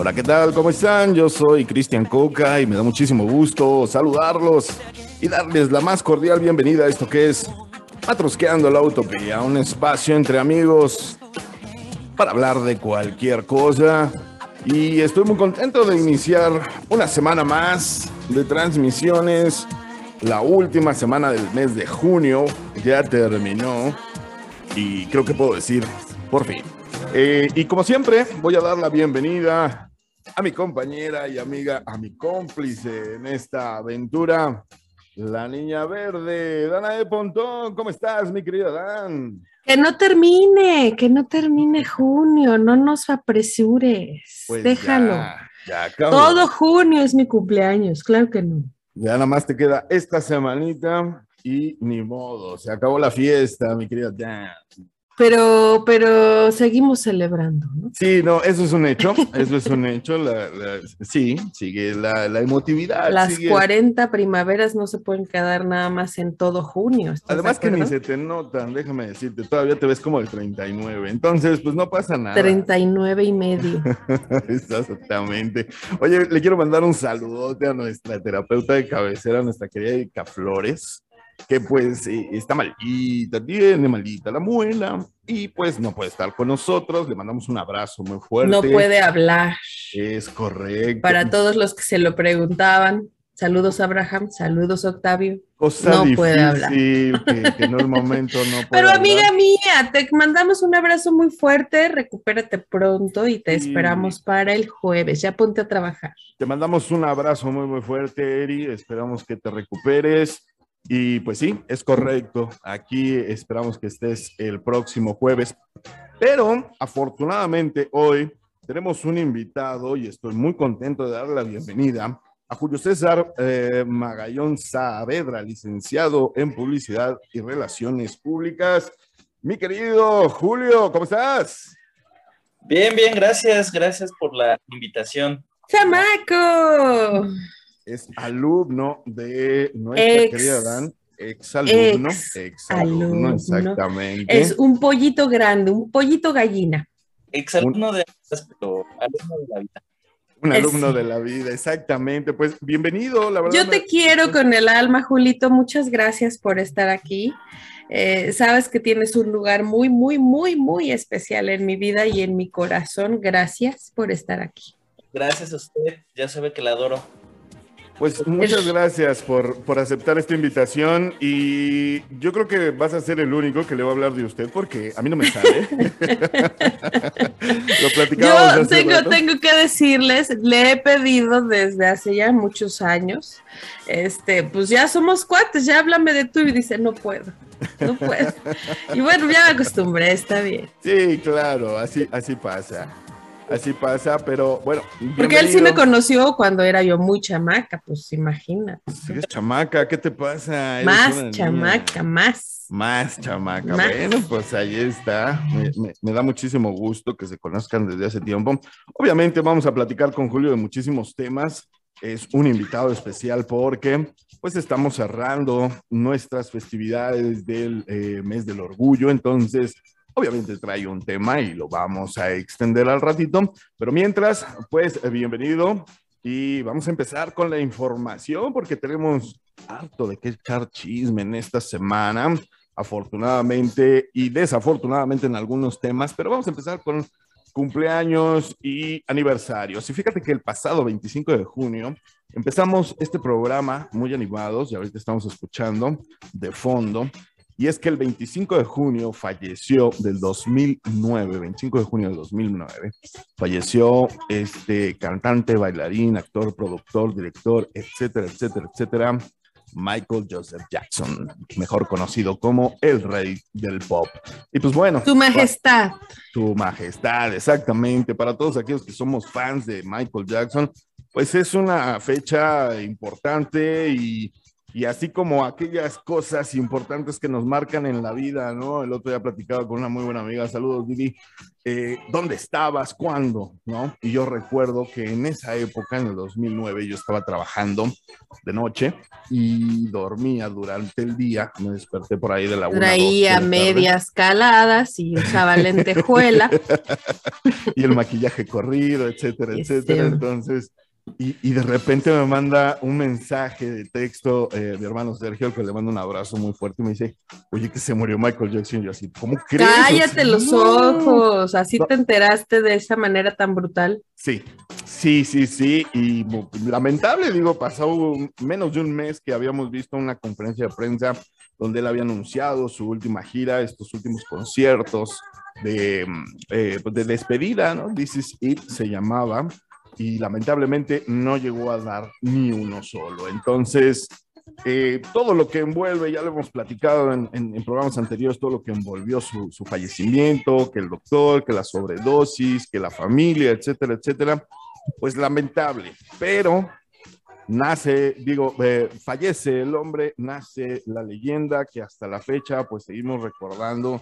Hola, ¿qué tal? ¿Cómo están? Yo soy Cristian Coca y me da muchísimo gusto saludarlos y darles la más cordial bienvenida a esto que es Matrosqueando la Utopía, un espacio entre amigos para hablar de cualquier cosa. Y estoy muy contento de iniciar una semana más de transmisiones. La última semana del mes de junio ya terminó y creo que puedo decir por fin. Eh, y como siempre, voy a dar la bienvenida a mi compañera y amiga, a mi cómplice en esta aventura, la niña verde, Dana de Pontón. ¿Cómo estás, mi querida Dan? Que no termine, que no termine junio, no nos apresures, Pues déjalo. ya, ya. Todo junio es mi cumpleaños, claro que no. Ya nada más te queda esta semanita y ni modo, se acabó la fiesta, mi querida Dan. Pero, pero seguimos celebrando, ¿no? Sí, no, eso es un hecho, eso es un hecho, la, la- sí, sigue la, la emotividad. Las sigue. 40 primaveras no se pueden quedar nada más en todo junio. ¿estás de Además que ni se te notan, déjame decirte, todavía te ves como el 39, entonces pues no pasa nada. 39 y medio. Exactamente. Oye, le quiero mandar un saludote a nuestra terapeuta de cabecera, nuestra querida Erika Flores, que pues eh, está malita, tiene malita la muela y pues no puede estar con nosotros. Le mandamos un abrazo muy fuerte. No puede hablar. Es correcto. Para todos los que se lo preguntaban, saludos Abraham, saludos Octavio. Cosa no difícil, puede hablar. Que, que en un momento no puede Pero hablar. amiga mía, te mandamos un abrazo muy fuerte, recupérate pronto y te Sí. esperamos para el jueves. Ya ponte a trabajar. Te mandamos un abrazo muy, muy fuerte, Eri. Esperamos que te recuperes. Y pues sí, es correcto. Aquí esperamos que estés el próximo jueves. Pero afortunadamente hoy tenemos un invitado y estoy muy contento de darle la bienvenida a Julio César eh, Magallón Saavedra, licenciado en Publicidad y Relaciones Públicas. Mi querido Julio, ¿cómo estás? Bien, bien, gracias, gracias por la invitación. ¡Chamaco! Es alumno de nuestra Ex- querida Dan, ex alumno, ex ex alumno, alumno. exactamente. Es un pollito grande, un pollito gallina. Exalumno de pero alumno de la vida. un alumno de la vida, exactamente. Pues bienvenido, la verdad. Yo te me- quiero con el alma, Julito. Muchas gracias por estar aquí. Eh, sabes que tienes un lugar muy, muy, muy, muy especial en mi vida y en mi corazón. Gracias por estar aquí. Gracias a usted, ya sabe que la adoro. Pues muchas gracias por, por aceptar esta invitación y yo creo que vas a ser el único que le va a hablar de usted porque a mí no me sale. Lo platicábamos Yo hace tengo, rato. tengo que decirles, le he pedido desde hace ya muchos años, este, pues ya somos cuates, ya háblame de tú y dice, no puedo, no puedo. Y bueno, ya me acostumbré, está bien. Sí, claro, así, así pasa. Así pasa, pero bueno. Porque él sí me conoció cuando era yo muy chamaca, pues imagina. Eres chamaca, ¿qué te pasa? Más una niña. chamaca, más. Más chamaca. Más. Bueno, pues ahí está. Me, me- me da muchísimo gusto que se conozcan desde hace tiempo. Obviamente vamos a platicar con Julio de muchísimos temas. Es un invitado especial porque pues estamos cerrando nuestras festividades del eh, mes del orgullo. Entonces, obviamente trae un tema y lo vamos a extender al ratito. Pero mientras, pues eh, bienvenido. Y vamos a empezar con la información porque tenemos harto de qué echar chisme en esta semana afortunadamente y desafortunadamente en algunos temas, pero vamos a empezar con cumpleaños y aniversarios. Y fíjate que el pasado 25 de junio empezamos este programa muy animados y ahorita estamos escuchando de fondo. Y es que el 25 de junio falleció del 2009, 25 de junio del 2009, falleció este cantante, bailarín, actor, productor, director, etcétera, etcétera, etcétera, Michael Joseph Jackson, mejor conocido como el rey del pop. Y pues bueno, Tu majestad. su majestad, exactamente. Para todos aquellos que somos fans de Michael Jackson, pues es una fecha importante y, y así como aquellas cosas importantes que nos marcan en la vida, ¿no? El otro día platicaba con una muy buena amiga, saludos Didi, eh, ¿dónde estabas? ¿Cuándo? ¿No? Y yo recuerdo que en esa época, en el 2009, yo estaba trabajando de noche y dormía durante el día, me desperté por ahí de la una. Traía medias caladas y usaba lentejuela. y el maquillaje corrido, etcétera, etcétera. Entonces y, de repente me manda un mensaje de texto eh, mi hermano Sergio, que le manda un abrazo muy fuerte y me dice, oye, que se murió Michael Jackson. Y yo así, ¿cómo crees? Cállate los ojos, así te enteraste de esa manera tan brutal. Sí, sí, sí, sí. Y lamentable, digo, pasó menos de un mes que habíamos visto una conferencia de prensa donde él había anunciado su última gira, estos últimos conciertos de, eh, de despedida, ¿no? This is It se llamaba y lamentablemente no llegó a dar ni uno solo. Entonces, eh, todo lo que envuelve, ya lo hemos platicado en, programas anteriores, todo lo que envolvió su, fallecimiento, que el doctor, que la sobredosis, que la familia, etcétera, etcétera, pues lamentable, pero nace, digo, eh, fallece el hombre, nace la leyenda que hasta la fecha pues seguimos recordando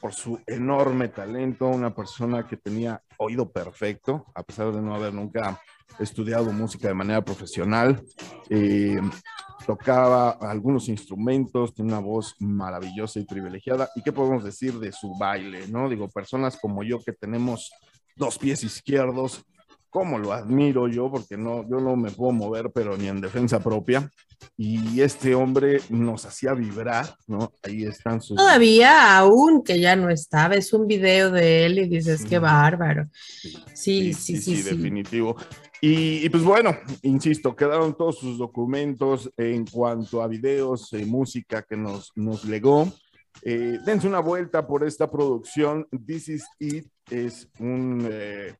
por su enorme talento, una persona que tenía oído perfecto, a pesar de no haber nunca estudiado música de manera profesional. Eh, tocaba algunos instrumentos, tiene una voz maravillosa y privilegiada. ¿Y qué podemos decir de su baile? ¿no? Digo, personas como yo que tenemos dos pies izquierdos, cómo lo admiro yo, porque no, yo no me puedo mover, pero ni en defensa propia. Y este hombre nos hacía vibrar, ¿no? Ahí están sus... Todavía, aún que ya no estaba, es un video de él y dices, qué bárbaro. Sí, sí, sí, sí, definitivo. Y, pues bueno, insisto, quedaron todos sus documentos en cuanto a videos, y música que nos, nos legó. Eh, dense una vuelta por esta producción. This is It es un... Eh,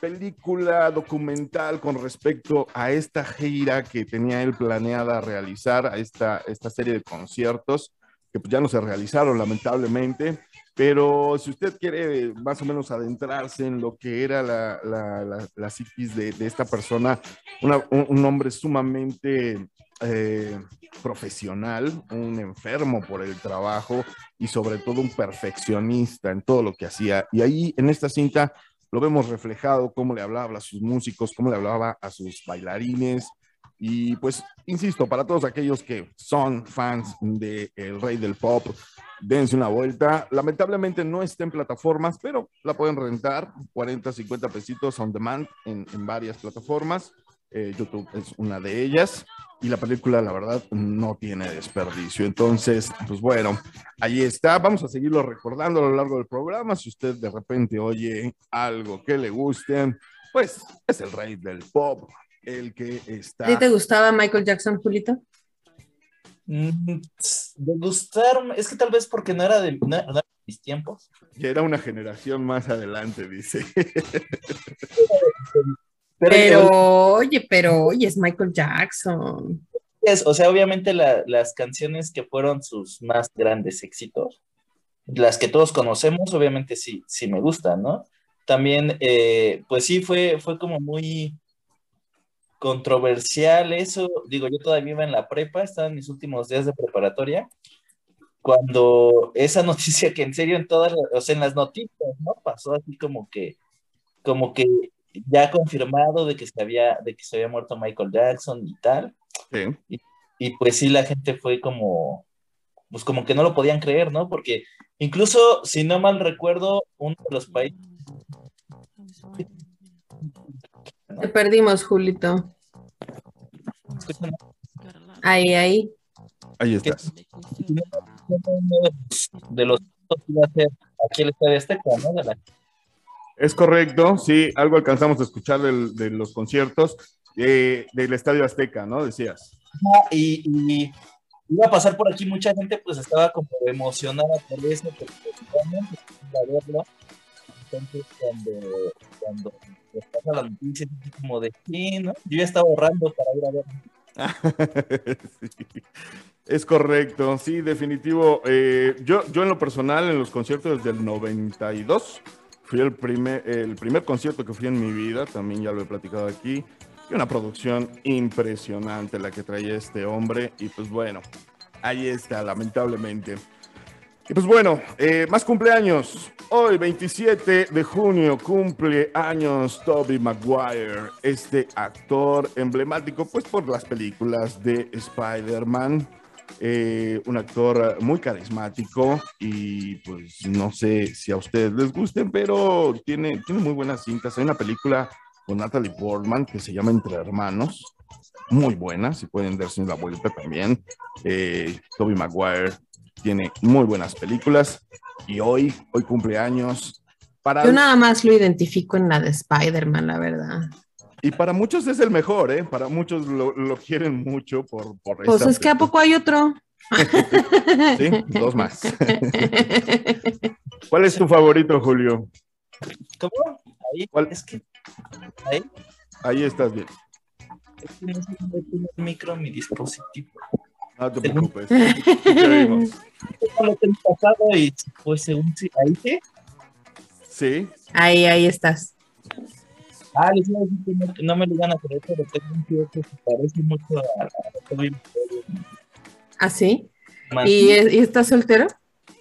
película documental con respecto a esta gira que tenía él planeada realizar, a esta, esta serie de conciertos que pues ya no se realizaron lamentablemente, pero si usted quiere más o menos adentrarse en lo que era la, la, la, psiquis de, de, esta persona, un, hombre sumamente eh, profesional, un enfermo por el trabajo y sobre todo un perfeccionista en todo lo que hacía. Y ahí en esta cinta lo vemos reflejado, cómo le hablaba a sus músicos, cómo le hablaba a sus bailarines. Y pues, insisto, para todos aquellos que son fans de El Rey del Pop, dense una vuelta. Lamentablemente no está en plataformas, pero la pueden rentar, 40, 50 pesitos on demand en, en varias plataformas. Eh, YouTube es una de ellas y la película, la verdad, no tiene desperdicio. Entonces, pues bueno, ahí está. Vamos a seguirlo recordando a lo largo del programa. Si usted de repente oye algo que le guste, pues es el rey del pop, el que está. ¿A te gustaba Michael Jackson, Julito? Mm, de gustar, es que tal vez porque no era de, mis tiempos. Ya era una generación más adelante, dice. Pero, oye, pero oye, es Michael Jackson. o sea, obviamente las canciones que fueron sus más grandes éxitos, las que todos conocemos, obviamente sí, sí me gustan, ¿no? También, eh, pues sí, fue, fue como muy controversial eso. Digo, yo todavía iba en la prepa, estaba en mis últimos días de preparatoria, cuando esa noticia que en serio en todas, o sea, en las noticias, ¿no? Pasó así como que, como que ya confirmado de que se había, de que se había muerto Michael Jackson y tal. Y, pues sí, la gente fue como, pues como que no lo podían creer, ¿no? Porque incluso, si no mal recuerdo, uno de los países... Te perdimos, Julito. Ahí, ahí. Ahí estás. De los iba a ser aquí el Estadio Azteca, ¿no? De la es correcto, sí, algo alcanzamos a escuchar de los conciertos eh, del Estadio Azteca, ¿no? Decías. y, iba a pasar por aquí mucha gente, pues estaba como emocionada por eso, porque verlo. Entonces, cuando, cuando pasa la noticia, como de sí, ¿no? Yo ya estaba ahorrando para ir a ver. Es correcto, sí, definitivo. Eh, yo, yo en lo personal, en los conciertos del 92, Fui el primer, el primer concierto que fui en mi vida, también ya lo he platicado aquí. Y una producción impresionante la que traía este hombre. Y pues bueno, ahí está, lamentablemente. Y pues bueno, eh, más cumpleaños. Hoy, 27 de junio, cumple años Toby Maguire, este actor emblemático, pues por las películas de Spider-Man. Eh, un actor muy carismático y pues no sé si a ustedes les gusten, pero tiene, tiene muy buenas cintas. Hay una película con Natalie Portman que se llama Entre Hermanos, muy buena, si pueden darse la vuelta también. Eh, Toby Maguire tiene muy buenas películas y hoy, hoy cumpleaños. Para Yo nada más lo identifico en la de Spider-Man, la verdad. Y para muchos es el mejor, ¿eh? Para muchos lo, quieren mucho por... por pues es que a poco hay otro. sí, dos más. ¿Cuál es tu favorito, Julio? ¿Cómo? Ahí, ¿Cuál? Es que... Ahí. Ahí estás bien. Es que no sé si el micro mi dispositivo. No te preocupes. Lo tengo pasado y pues según ahí sí. Sí. Ahí, ahí estás. Ah, les iba a decir que no, no me lo iban a creer, pero tengo un tío que se parece mucho a, a ¿Ah, sí? ¿Y, ¿Y estás soltero?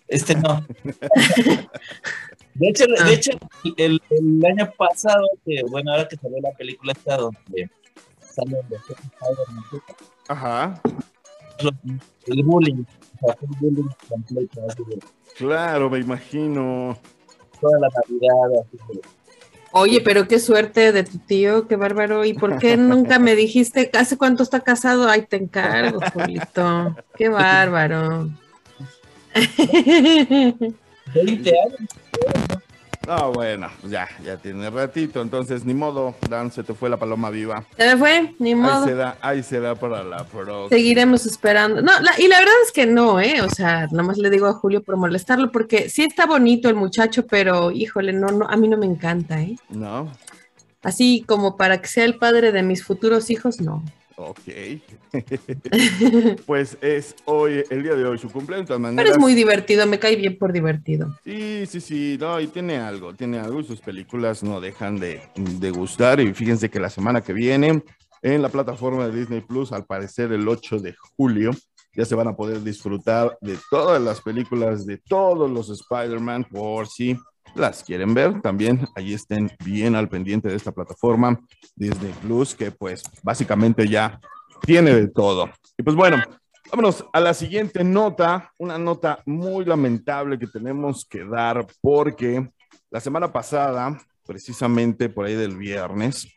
Este no. de hecho, de ah. hecho el, el, año pasado, que bueno, ahora que salió la película esta donde sale el Ajá. El bullying, el bullying completo. Así de, claro, me imagino. Toda la Navidad, así de, Oye, pero qué suerte de tu tío, qué bárbaro. ¿Y por qué nunca me dijiste hace cuánto está casado? Ay, te encargo, Julito. Qué bárbaro. 20 años. Ah, bueno, ya, ya tiene ratito, entonces ni modo, Dan, se te fue la paloma viva. Se me fue, ni modo. Ahí se da, ahí se da para la próxima. Seguiremos esperando. No, y la verdad es que no, ¿eh? O sea, nada más le digo a Julio por molestarlo, porque sí está bonito el muchacho, pero híjole, no, no, a mí no me encanta, ¿eh? No. Así como para que sea el padre de mis futuros hijos, no. Ok. pues es hoy, el día de hoy, su cumpleaños. Pero es muy divertido, me cae bien por divertido. Sí, sí, sí, no, y tiene algo, tiene algo, y sus películas no dejan de, de gustar. Y fíjense que la semana que viene, en la plataforma de Disney Plus, al parecer el 8 de julio, ya se van a poder disfrutar de todas las películas de todos los Spider-Man por si las quieren ver, también ahí estén bien al pendiente de esta plataforma Disney Plus, que pues básicamente ya tiene de todo. Y pues bueno, vámonos a la siguiente nota, una nota muy lamentable que tenemos que dar porque la semana pasada, precisamente por ahí del viernes,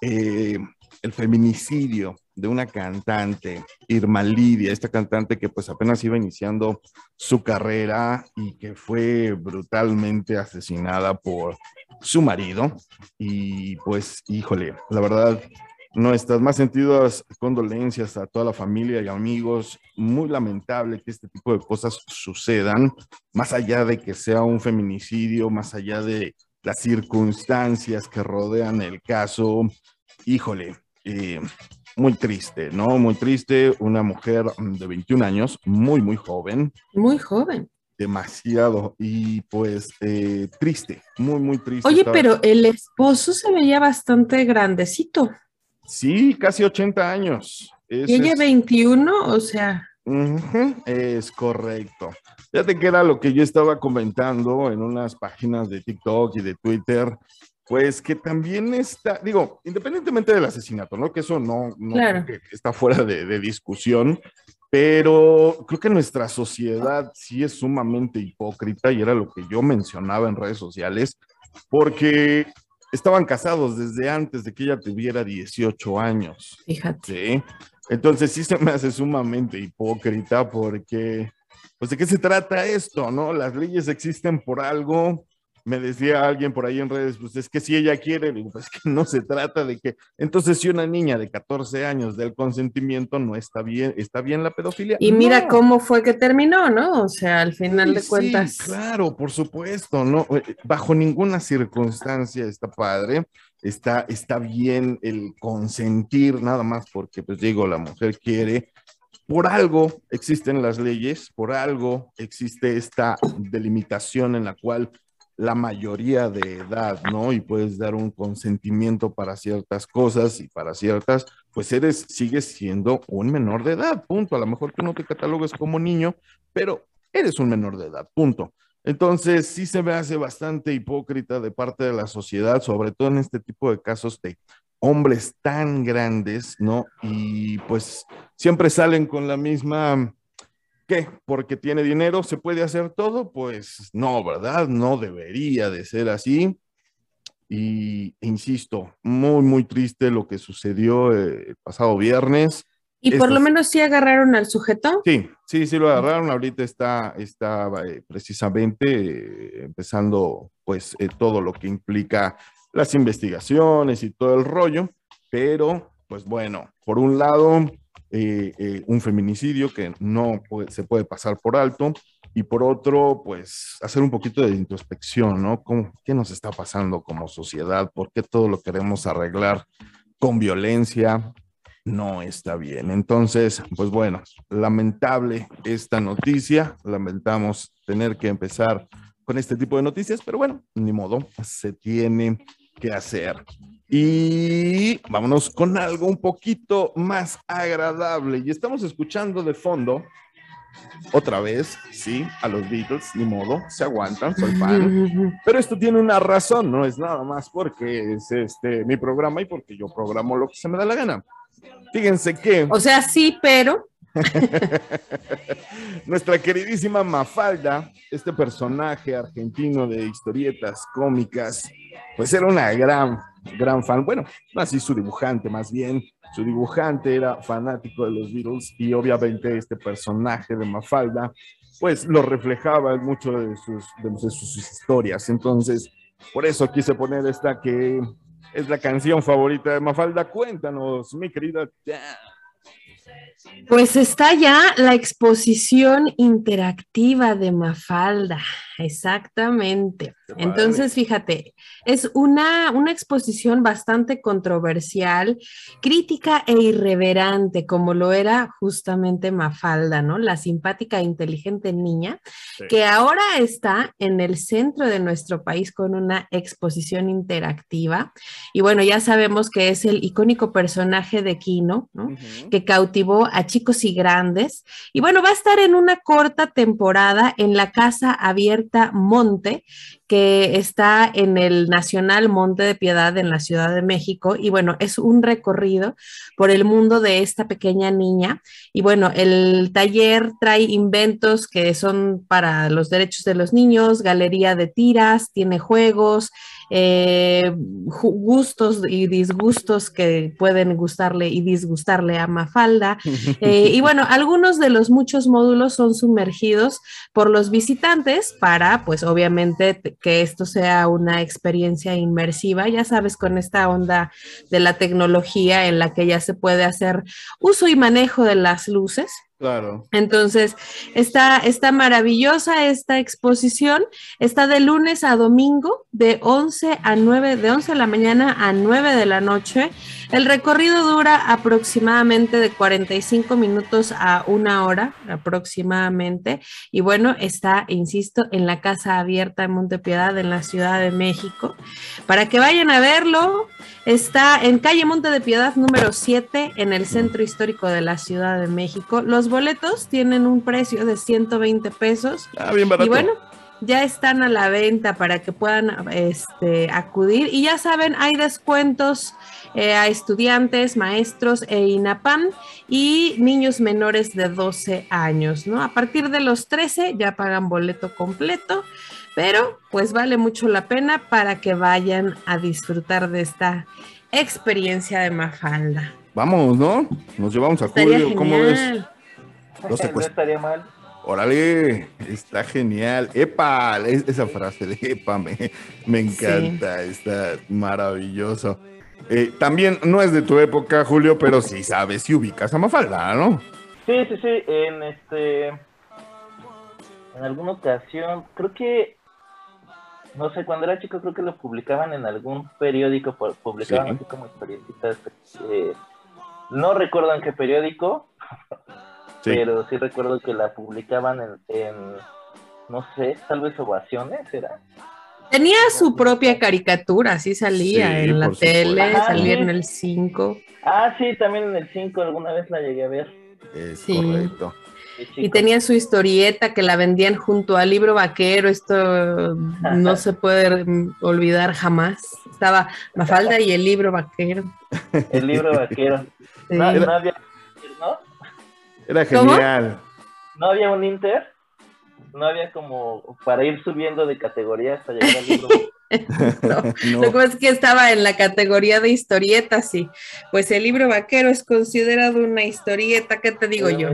eh, el feminicidio de una cantante, Irma Lidia, esta cantante que pues apenas iba iniciando su carrera y que fue brutalmente asesinada por su marido. Y pues, híjole, la verdad, nuestras más sentidas condolencias a toda la familia y amigos. Muy lamentable que este tipo de cosas sucedan, más allá de que sea un feminicidio, más allá de las circunstancias que rodean el caso. Híjole, eh, muy triste, ¿no? Muy triste, una mujer de 21 años, muy, muy joven. Muy joven. Demasiado, y pues eh, triste, muy, muy triste. Oye, pero el esposo se veía bastante grandecito. Sí, casi 80 años. y ella 21, o sea. es correcto. Fíjate que era lo que yo estaba comentando en unas páginas de TikTok y de Twitter, pues que también está, digo, independientemente del asesinato, ¿no? Que eso no, está fuera de, discusión, pero creo que nuestra sociedad sí es sumamente hipócrita y era lo que yo mencionaba en redes sociales, porque estaban casados desde antes de que ella tuviera 18 años. Fíjate. Entonces sí se me hace sumamente hipócrita porque, pues de qué se trata esto, ¿no? Las leyes existen por algo me decía alguien por ahí en redes, pues es que si ella quiere, digo, pues que no se trata de que, entonces si una niña de 14 años del consentimiento no está bien, está bien la pedofilia. Y mira cómo fue que terminó, ¿no? O sea, al final de cuentas. claro, por supuesto, ¿no? Eh, bajo ninguna circunstancia está padre, está, está bien el consentir, nada más porque, pues digo, la mujer quiere, por algo existen las leyes, por algo existe esta delimitación en la cual la mayoría de edad, ¿no? Y puedes dar un consentimiento para ciertas cosas y para ciertas, pues eres, sigues siendo un menor de edad, punto. A lo mejor que no te catalogues como niño, pero eres un menor de edad, punto. Entonces, sí se me hace bastante hipócrita de parte de la sociedad, sobre todo en este tipo de casos de hombres tan grandes, ¿no? Y pues siempre salen con la misma ¿Qué? Porque tiene dinero, se puede hacer todo, pues no, ¿verdad? No debería de ser así. Y insisto, muy, muy triste lo que sucedió eh, el pasado viernes. ¿Y por lo menos sí agarraron al sujeto? Sí, sí, sí lo agarraron. Ahorita está, está eh, precisamente eh, empezando pues todo lo que implica las investigaciones y todo el rollo. Pero, pues bueno, por un lado, eh, eh, un feminicidio que no se puede pasar por alto y por otro, pues hacer un poquito de introspección, ¿no? ¿Qué nos está pasando como sociedad? ¿Por qué todo lo queremos arreglar con violencia? No está bien. Entonces, pues bueno, lamentable esta noticia, lamentamos tener que empezar con este tipo de noticias, pero bueno, ni modo, se tiene que hacer. Y vámonos con algo un poquito más agradable. Y estamos escuchando de fondo, otra vez, sí, a los Beatles, ni modo, se aguantan, soy fan. Pero esto tiene una razón, no es nada más porque es este mi programa y porque yo programo lo que se me da la gana. Fíjense que. O sea, sí, pero. Nuestra queridísima Mafalda, este personaje argentino de historietas cómicas, pues era una gran gran fan, bueno, así su dibujante más bien, su dibujante era fanático de los Beatles y obviamente este personaje de Mafalda, pues lo reflejaba en mucho de sus, de sus historias. Entonces, por eso quise poner esta que es la canción favorita de Mafalda. Cuéntanos, mi querida. Pues está ya la exposición interactiva de Mafalda, exactamente. Entonces, fíjate, es una, una exposición bastante controversial, crítica e irreverente, como lo era justamente Mafalda, ¿no? La simpática e inteligente niña, que ahora está en el centro de nuestro país con una exposición interactiva. Y bueno, ya sabemos que es el icónico personaje de Kino, ¿no? Que cautivó a chicos y grandes. Y bueno, va a estar en una corta temporada en la Casa Abierta Monte, que está en el Nacional Monte de Piedad en la Ciudad de México. Y bueno, es un recorrido por el mundo de esta pequeña niña. Y bueno, el taller trae inventos que son para los derechos de los niños, galería de tiras, tiene juegos, eh, gustos y disgustos que pueden gustarle y disgustarle a Mafalda. Eh, y bueno, algunos de los muchos módulos son sumergidos por los visitantes para, pues obviamente, que esto sea una experiencia inmersiva, ya sabes, con esta onda de la tecnología en la que ya se puede hacer uso y manejo de las luces. Claro. Entonces, está, está maravillosa esta exposición. Está de lunes a domingo, de 11 a 9, de 11 de la mañana a 9 de la noche. El recorrido dura aproximadamente de 45 minutos a una hora aproximadamente. Y bueno, está, insisto, en la Casa Abierta de Montepiedad en la Ciudad de México. Para que vayan a verlo, está en calle Monte de Piedad número 7 en el centro histórico de la Ciudad de México. Los boletos tienen un precio de 120 pesos. Ah, bien barato. Y bueno, ya están a la venta para que puedan este, acudir. Y ya saben, hay descuentos eh, a estudiantes, maestros e INAPAM y niños menores de 12 años, ¿no? A partir de los 13 ya pagan boleto completo, pero pues vale mucho la pena para que vayan a disfrutar de esta experiencia de Mafalda. Vamos, ¿no? Nos llevamos a Julio, ¿cómo ves? No estaría mal. Órale, está genial. Epa, esa frase de Epa me, me encanta, está maravilloso. Eh, también no es de tu época, Julio, pero sí sabes si ubicas a Mafalda, ¿no? Sí, sí, sí. En este. En alguna ocasión, creo que. No sé, cuando era chico, creo que lo publicaban en algún periódico. Publicaban así como experiencias. Eh, no recuerdo en qué periódico. Pero sí recuerdo que la publicaban en, en, no sé, tal vez ovaciones, ¿era? Tenía su propia caricatura, sí salía Sí, en la tele, Ajá, salía sí. en el 5. Ah, sí, también en el 5 alguna vez la llegué a ver. Es Sí. correcto. Y tenía su historieta que la vendían junto al libro vaquero. Esto no se puede olvidar jamás. Estaba Mafalda y el libro vaquero. El libro vaquero. Sí. No, no había, ¿no? Era ¿Cómo? genial. No había un Inter. No había como para ir subiendo de categoría hasta llegar al libro. No, No. Lo que pasa es que estaba en la categoría de historietas, sí. Pues el libro vaquero es considerado una historieta, ¿qué te digo yo?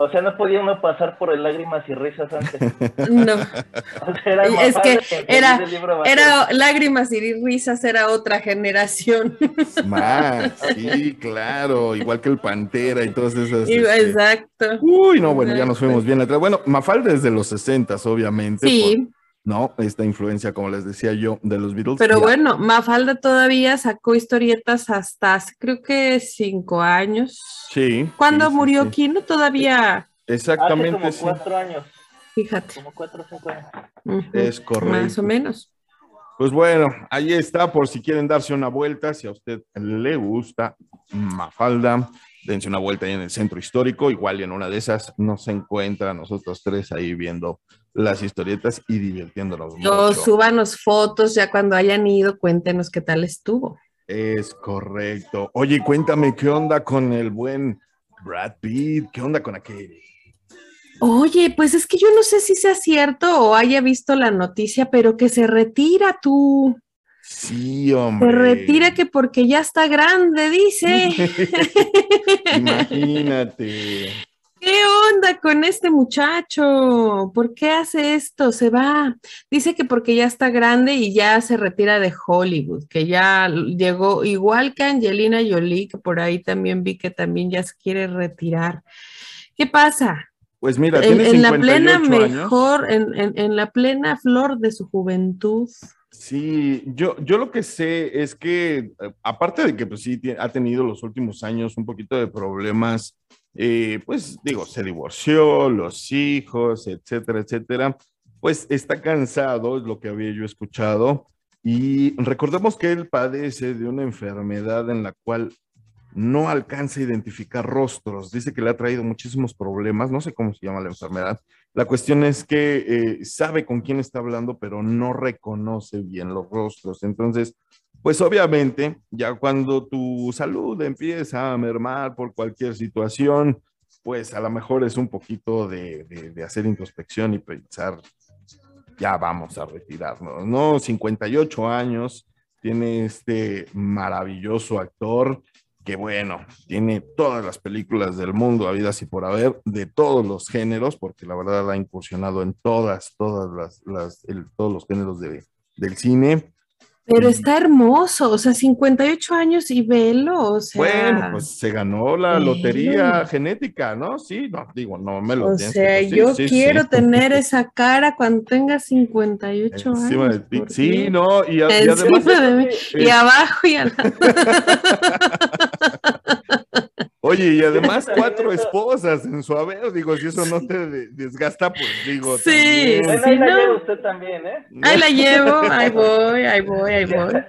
O sea, no podía uno pasar por el lágrimas y risas antes. No, O sea, era Es que era- era lágrimas y risas, era otra generación. Más, sí, claro. Igual que el Pantera y todas esas. Y- este, Exacto. Uy, no, bueno, ya nos fuimos bien atrás. Bueno, Mafalda es de los 60, obviamente. Sí, por- ¿No? Esta influencia, como les decía yo, de los Beatles. pero Ya. bueno, Mafalda todavía sacó historietas hasta hace, creo que cinco años. Sí. ¿Cuándo sí, sí, murió sí. Kino? Todavía, Hace Exactamente, como sí. cuatro años. fíjate. Como cuatro o cinco años. Es correcto. Más o menos. Pues bueno, ahí está, por si quieren darse una vuelta, si a usted le gusta Mafalda, dense una vuelta ahí en el centro histórico, igual y en una de esas nos encuentra a nosotros tres ahí viendo las historietas y divirtiéndonos O mucho. súbanos fotos ya cuando hayan ido, cuéntenos qué tal estuvo. Es correcto. Oye, cuéntame, ¿qué onda con el buen Brad Pitt? ¿Qué onda con aquel? Oye, pues es que yo no sé si sea cierto o haya visto la noticia, pero que se retira tú. Sí, hombre. Se retira que porque ya está grande, dice. Imagínate. ¿Qué onda con este muchacho? ¿Por qué hace esto? Se va. Dice que porque ya está grande y ya se retira de Hollywood, que ya llegó igual que Angelina Jolie, que por ahí también vi que también ya se quiere retirar. ¿Qué pasa? Pues mira, En, tiene en la plena 58 años. mejor, en, en- en la plena flor de su juventud. Sí, yo, yo lo que sé es que, eh, aparte de que pues sí ha tenido los últimos años un poquito de problemas, eh, pues digo, se divorció, los hijos, etcétera, etcétera, pues está cansado, es lo que había yo escuchado, y recordemos que él padece de una enfermedad en la cual no alcanza a identificar rostros, dice que le ha traído muchísimos problemas, no sé cómo se llama la enfermedad, la cuestión es que eh, sabe con quién está hablando, pero no reconoce bien los rostros. Entonces, pues obviamente, ya cuando tu salud empieza a mermar por cualquier situación, pues a lo mejor es un poquito de, hacer introspección y pensar, ya vamos a retirarnos, ¿no? 58 años, tiene este maravilloso actor que bueno, tiene todas las películas del mundo, habidas y por haber, de todos los géneros, porque la verdad ha incursionado en todas, todas las, todos los géneros de- del cine. Pero está hermoso, o sea, 58 años y velo, o sea. Bueno, pues se ganó la sí. lotería genética, ¿no? Sí, no, digo, no me lo O sea, yo sí, quiero tener esa cara cuando tenga 58 Encima años. de ti. por Sí, no, y, además, de mí. Y eh, abajo y al oye, y además cuatro esposas en su haber, digo, si eso no te de- desgasta, pues digo, Sí, también. Bueno, sí, ahí la no. lleva usted también, ¿eh? Ahí la llevo, ahí voy, ahí voy, ahí voy.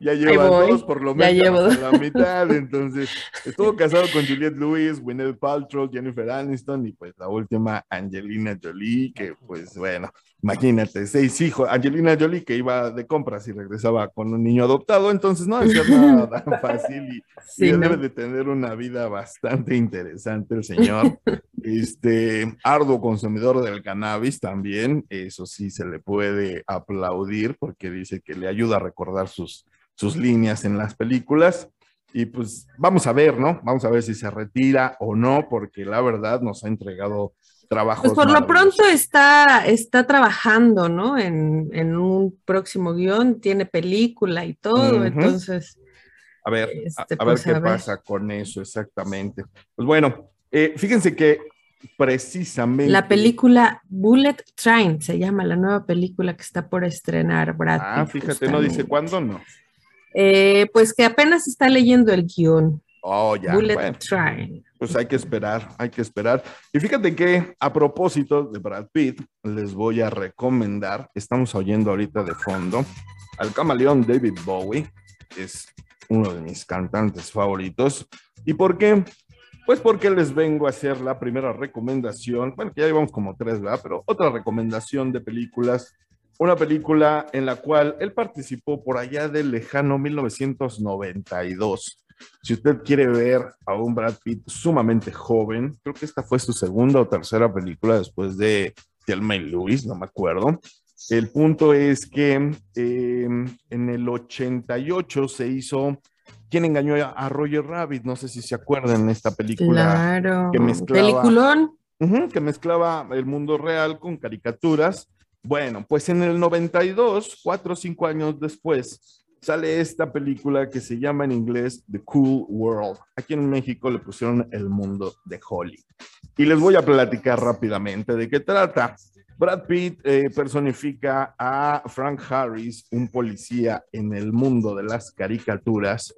Ya lleva voy, dos, por lo menos llevo a la mitad. Entonces, estuvo casado con Juliette Lewis, Gwyneth Paltrow, Jennifer Aniston y pues la última Angelina Jolie, que pues bueno, imagínate, seis hijos. Angelina Jolie que iba de compras y regresaba con un niño adoptado, entonces no hacía nada tan fácil y, Sí, y ¿no? debe de tener una vida bastante interesante el señor. Este, arduo consumidor del cannabis también, eso sí se le puede aplaudir porque dice que le ayuda a recordar sus, sus líneas en las películas. Y pues vamos a ver, ¿no? Vamos a ver si se retira o no, porque la verdad nos ha entregado trabajos. Pues por lo pronto está, está trabajando, ¿no? En, en un próximo guion, tiene película y todo, entonces. A ver, Este, a ver pues, qué a ver. pasa con eso exactamente. Pues bueno, eh, fíjense que precisamente. La película Bullet Train se llama la nueva película que está por estrenar Brad Ah, fíjate, no dice cuándo, no. Eh, pues que apenas está leyendo el guion. Oh, ya. Bullet bueno. Train. pues hay que esperar, hay que esperar. Y fíjate que a propósito de Brad Pitt, les voy a recomendar, estamos oyendo ahorita de fondo, al camaleón David Bowie, es uno de mis cantantes favoritos. ¿Y por qué? Pues porque les vengo a hacer la primera recomendación, bueno, que ya llevamos como tres, ¿verdad? Pero otra recomendación de películas, una película en la cual él participó por allá del lejano 1992. Si usted quiere ver a un Brad Pitt sumamente joven, creo que esta fue su segunda o tercera película después de Thelma y Lewis, no me acuerdo. El punto es que em, en el 88 se hizo ¿Quién engañó a Roger Rabbit? No sé si se acuerdan esta película. Claro. Que mezclaba, Peliculón. que mezclaba el mundo real con caricaturas. Bueno, pues en el 92, cuatro o cinco años después, sale esta película que se llama en inglés The Cool World. Aquí en México le pusieron El Mundo de Holly. Y les voy a platicar rápidamente de qué trata. Brad Pitt eh, personifica a Frank Harris, un policía en el mundo de las caricaturas,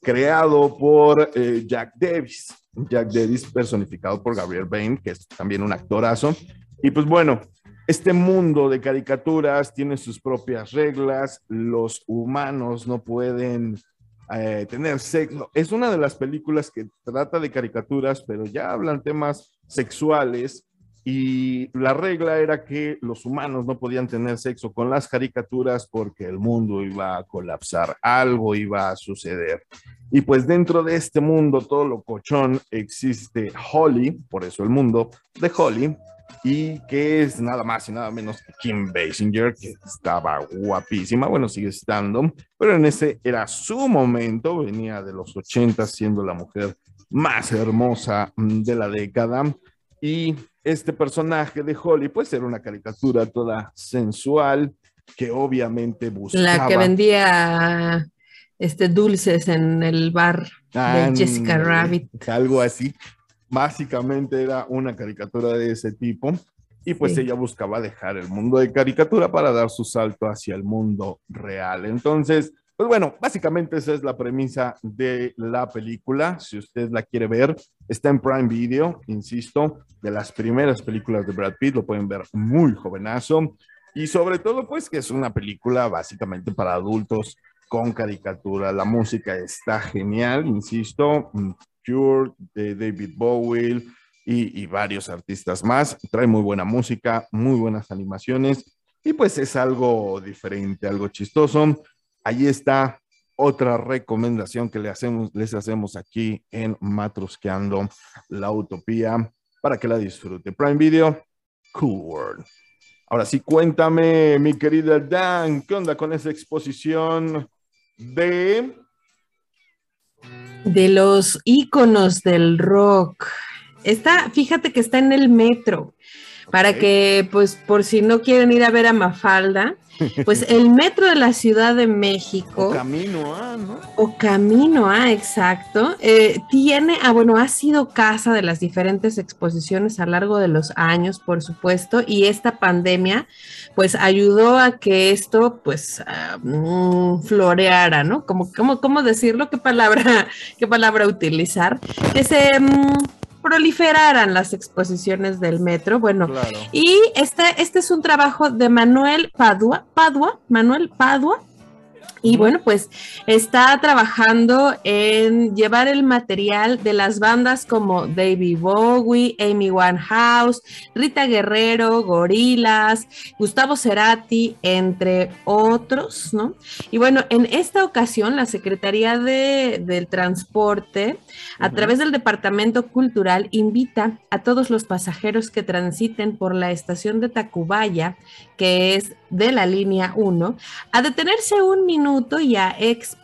creado por eh, Jack Davis. Jack Davis personificado por Gabriel Bain, que es también un actorazo. Y pues bueno, este mundo de caricaturas tiene sus propias reglas, los humanos no pueden eh, tener sexo. Es una de las películas que trata de caricaturas, pero ya hablan temas sexuales y la regla era que los humanos no podían tener sexo con las caricaturas porque el mundo iba a colapsar, algo iba a suceder. Y pues dentro de este mundo, todo lo cochón, existe Holly, por eso el mundo de Holly, y que es nada más y nada menos que Kim Basinger, que estaba guapísima, bueno, sigue estando, pero en ese era su momento, venía de los 80 siendo la mujer más hermosa de la década y este personaje de Holly, pues era una caricatura toda sensual que obviamente buscaba. La que vendía este dulces en el bar de Jessica Rabbit. Algo así. Básicamente era una caricatura de ese tipo. Y pues ella buscaba dejar el mundo de caricatura para dar su salto hacia el mundo real. Entonces, pues bueno, básicamente esa es la premisa de la película. Si usted la quiere ver, está en Prime Video, insisto, de las primeras películas de Brad Pitt, lo pueden ver muy jovenazo. Y sobre todo, pues que es una película básicamente para adultos con caricatura. La música está genial, insisto. Pure, de David Bowie y, y varios artistas más. Trae muy buena música, muy buenas animaciones. Y pues es algo diferente, algo chistoso Ahí está otra recomendación que le hacemos, les hacemos aquí en Matrusqueando la Utopía para que la disfrute. Prime Video, Cool World. Ahora sí, cuéntame, mi querida Dan, ¿qué onda con esa exposición de... De los íconos del rock. Está, fíjate que está en el metro para que, pues, por si no quieren ir a ver a Mafalda, pues el metro de la Ciudad de México. O camino A, ¿no? O camino A, exacto. Eh, tiene, ah, bueno, ha sido casa de las diferentes exposiciones a lo largo de los años, por supuesto, y esta pandemia, pues ayudó a que esto, pues, ah, mm, floreara, ¿no? Como, ¿cómo, ¿Cómo decirlo? ¿Qué palabra, qué palabra utilizar? Que se. Mm, proliferaran las exposiciones del metro. Bueno, y este, este es un trabajo de Manuel Padua, Padua, Manuel Padua, y bueno, pues está trabajando en llevar el material de las bandas como David Bowie, Amy Winehouse, Rita Guerrero, Gorilas, Gustavo Cerati, entre otros, ¿no? Y bueno, en esta ocasión la Secretaría de, del Transporte, a través del Departamento Cultural, invita a todos los pasajeros que transiten por la estación de Tacubaya, que es de la línea 1, a detenerse un minuto y a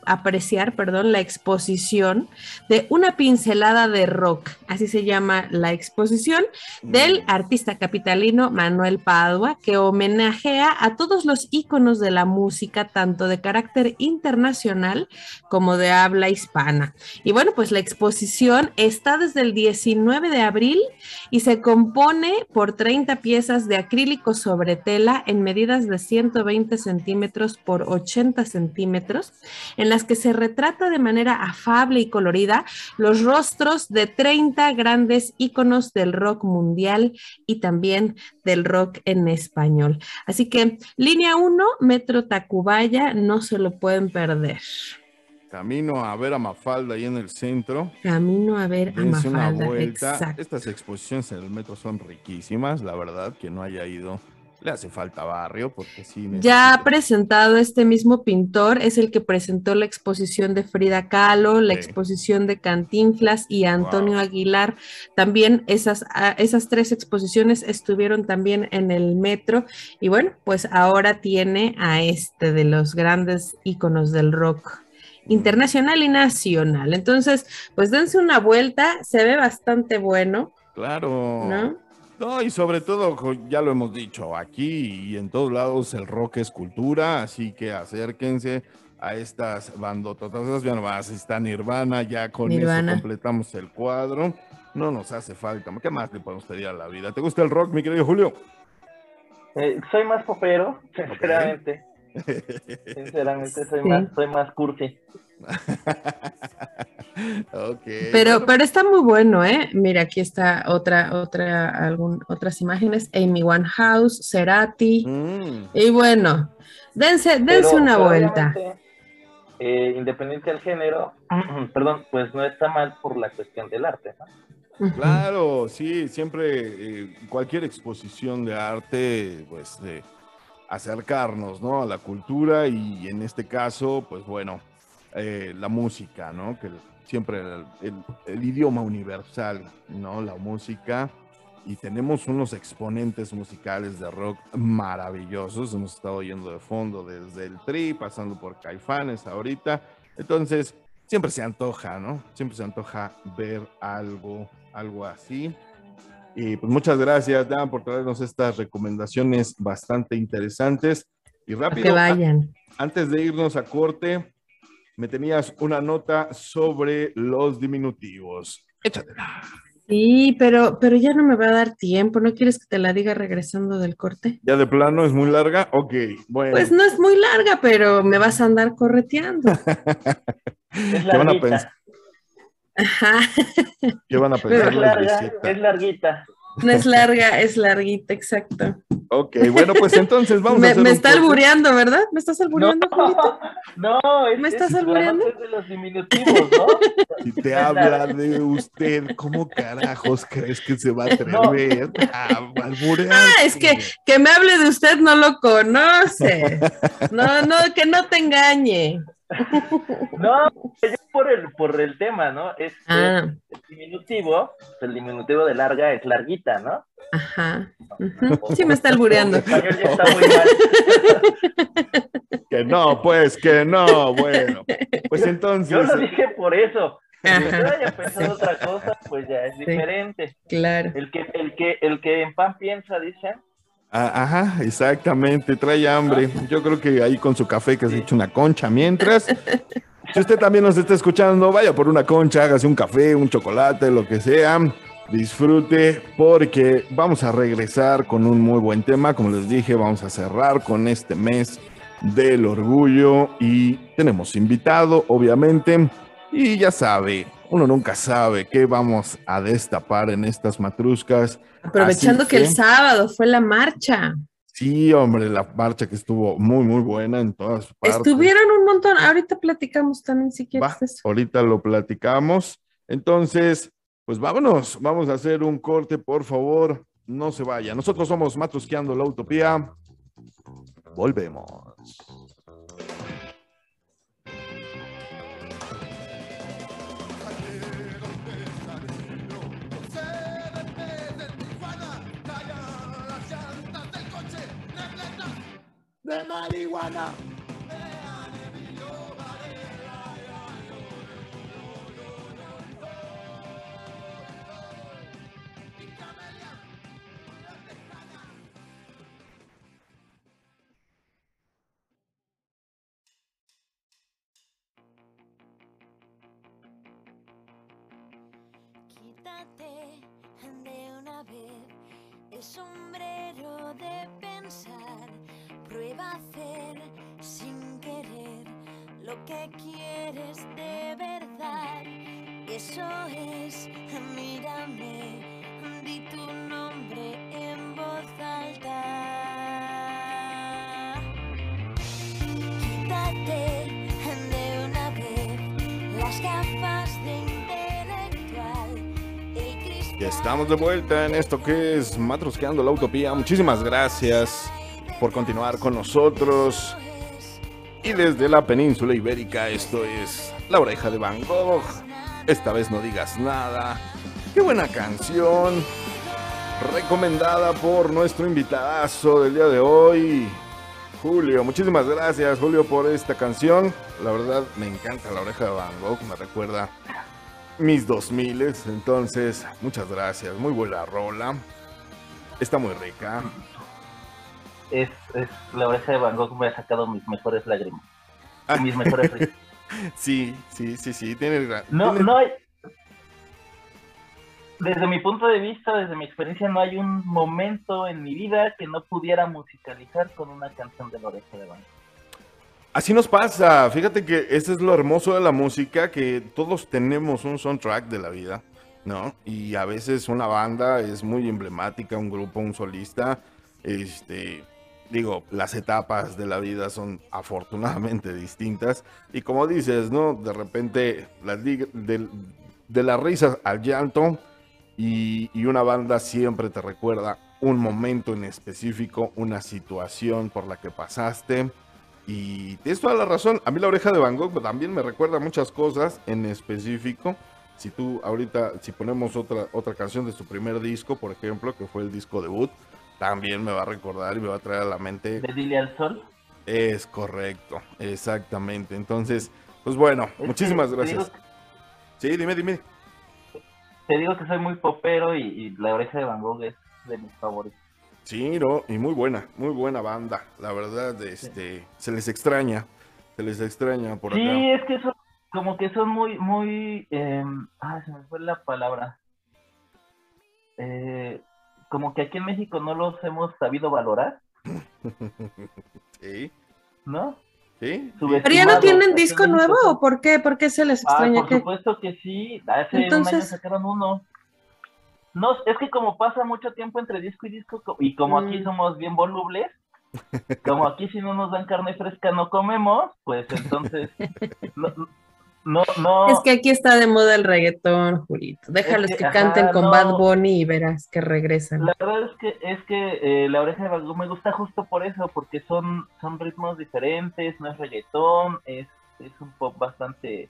apreciar perdón, la exposición de una pincelada de rock, así se llama la exposición, del mm. artista capitalino Manuel Padua, que homenajea a todos los íconos de la música, tanto de carácter internacional como de habla hispana. Y bueno, pues la exposición está desde el 19 de abril y se compone por 30 piezas de acrílico sobre tela en medidas de 120 centímetros por 80 centímetros centímetros, en las que se retrata de manera afable y colorida los rostros de 30 grandes íconos del rock mundial y también del rock en español. Así que línea 1, Metro Tacubaya, no se lo pueden perder. Camino a ver a Mafalda ahí en el centro. Camino a ver a Dense una Mafalda. vuelta. Exacto. Estas exposiciones en el metro son riquísimas, la verdad, que no haya ido. Le hace falta barrio porque sí. Ya ha presentado este mismo pintor, es el que presentó la exposición de Frida Kahlo, la Sí. exposición de Cantinflas y Antonio Wow. Aguilar. También esas, ah, esas tres exposiciones estuvieron también en el metro. Y bueno, pues ahora tiene a este de los grandes íconos del rock internacional y nacional. Entonces, pues dense una vuelta, se ve bastante bueno, Claro. ¿no? No, y sobre todo, ya lo hemos dicho, aquí y en todos lados el rock es cultura, así que acérquense a estas bandototas. Ya nomás está Nirvana, ya con Nirvana. eso completamos el cuadro. No nos hace falta. ¿Qué más le podemos pedir a la vida? ¿Te gusta el rock, mi querido Julio? Eh, soy más popero, sinceramente. Sinceramente, soy, Sí. más, soy más cursi. Pero, pero está muy bueno, ¿eh? Mira, aquí está otra, otra, algún, otras imágenes. Amy Winehouse, Cerati. mm, Y bueno, dense, dense Pero- una vuelta. eh, independiente del género, perdón, pues no está mal por la cuestión del arte, ¿no? Claro, sí, siempre eh, cualquier exposición de arte, pues de acercarnos, ¿no? A la cultura y en este caso, pues bueno, eh, la música, ¿no? Que siempre el, el- el idioma universal, ¿no? La música. Y tenemos unos exponentes musicales de rock maravillosos. Hemos estado yendo de fondo desde el Tri, pasando por Caifanes ahorita. Entonces, siempre se antoja, ¿no? Siempre se antoja ver algo, algo así. Y pues muchas gracias, Dan, por traernos estas recomendaciones bastante interesantes. Y que rápido, a- vayan. antes de irnos a corte, me tenías una nota sobre los diminutivos. Échatela. Sí, pero, pero ya no me va a dar tiempo. ¿No quieres que te la diga regresando del corte? ¿Ya de plano es muy larga? Ok, bueno. Pues no es muy larga, pero me vas a andar correteando. Es ¿Qué van a larguita, pensar? Ajá. ¿Qué van a es pensar los de larga, es larguita. No es larga, es larguita, exacto. Ok, bueno, pues entonces vamos a Me, hacer me está albureando, ¿verdad? ¿Me estás albureando, Julito? no, es, ¿Me estás es, albureando? es de los diminutivos, ¿no? Si te habla de usted, ¿cómo carajos crees que se va a atrever a alburear? Ah, es que que me hable de usted no lo conoce. No, no, que no te engañe. No, yo por el, por el tema, ¿no? Es Ah, el diminutivo, el diminutivo de larga es larguita, ¿no? ajá. Sí, me está albureando. El español ya está muy mal. Que no, pues, que no, bueno. Pues entonces, Yo lo dije por eso. Si usted haya pensado otra cosa, pues ya es diferente. Claro. El que, el que, el que en pan piensa, dicen. A- ajá, exactamente, trae hambre. Yo creo que ahí con su café que se echa una concha mientras. Si usted también nos está escuchando, vaya por una concha, hágase un café, un chocolate, lo que sea. Disfrute porque vamos a regresar con un muy buen tema. Como les dije, vamos a cerrar con este mes del orgullo y tenemos invitado, obviamente. Y ya sabe, uno nunca sabe qué vamos a destapar en estas matruscas. Aprovechando que el sábado fue la marcha. Sí, hombre, la marcha que estuvo muy, muy buena en todas partes. Estuvieron un montón. Ahorita platicamos también si quieres eso. ahorita lo platicamos. Entonces, pues vámonos, vamos a hacer un corte, por favor. No se vaya. Nosotros somos Matrusqueando la Utopía. Volvemos. De marihuana. Estamos de vuelta en esto que es Matrosqueando la Utopía. Muchísimas gracias por continuar con nosotros. Y desde la península ibérica, esto es La Oreja de Van Gogh. Esta vez no digas nada. Qué buena canción. Recomendada por nuestro invitadazo del día de hoy, Julio. Muchísimas gracias, Julio, por esta canción. La verdad, me encanta La Oreja de Van Gogh. Me recuerda mis 2000 entonces muchas gracias muy buena rola está muy rica Es, es la oreja de Van Gogh me ha sacado mis mejores lágrimas. Ah. Mis mejores risas. sí sí sí sí tiene, No, tiene- no hay. Desde mi punto de vista, desde mi experiencia, no hay un momento en mi vida que no pudiera musicalizar con una canción de la oreja de Van Gogh. Así nos pasa. Fíjate que eso es lo hermoso de la música que todos tenemos un soundtrack de la vida no y a veces una banda es muy emblemática un grupo un solista. Este digo las etapas de la vida son afortunadamente distintas. Y como dices no de repente las del- de las risas al llanto y, y una banda siempre te recuerda un momento en específico, una situación por la que pasaste. Y tienes toda la razón. A mí la oreja de Van Gogh también me recuerda muchas cosas en específico. Si tú ahorita, si ponemos otra, otra canción de su primer disco, por ejemplo, que fue el disco debut, también me va a recordar y me va a traer a la mente. De Dile al Sol. Es correcto, exactamente. Entonces, pues bueno, Es muchísimas que gracias. Sí, dime, dime. Te digo que soy muy popero y, y la oreja de Van Gogh es de mis favoritos. Sí, no, y muy buena, muy buena banda. La verdad, este, se les extraña, se les extraña por acá. Sí, es que son como que son muy, muy, eh, ah, se me fue la palabra. Eh, como que aquí en México no los hemos sabido valorar, Sí, ¿no? sí. ¿Pero ya no tienen disco nuevo o por qué? ¿Por qué se les Ah, extraña por que supuesto que sí. Hace un año Entonces- sacaron uno. No, es que como pasa mucho tiempo entre disco y disco, co- y como aquí Mm. somos bien volubles, como aquí si no nos dan carne fresca no comemos, pues entonces no, no, no, Es que aquí está de moda el reggaetón, Julito. Déjalos que, que, ajá, canten con no. Bad Bunny y verás que regresan. La verdad es que es que eh, la oreja de Gogh me gusta justo por eso, porque son, son ritmos diferentes, no es reggaetón, es, es un pop bastante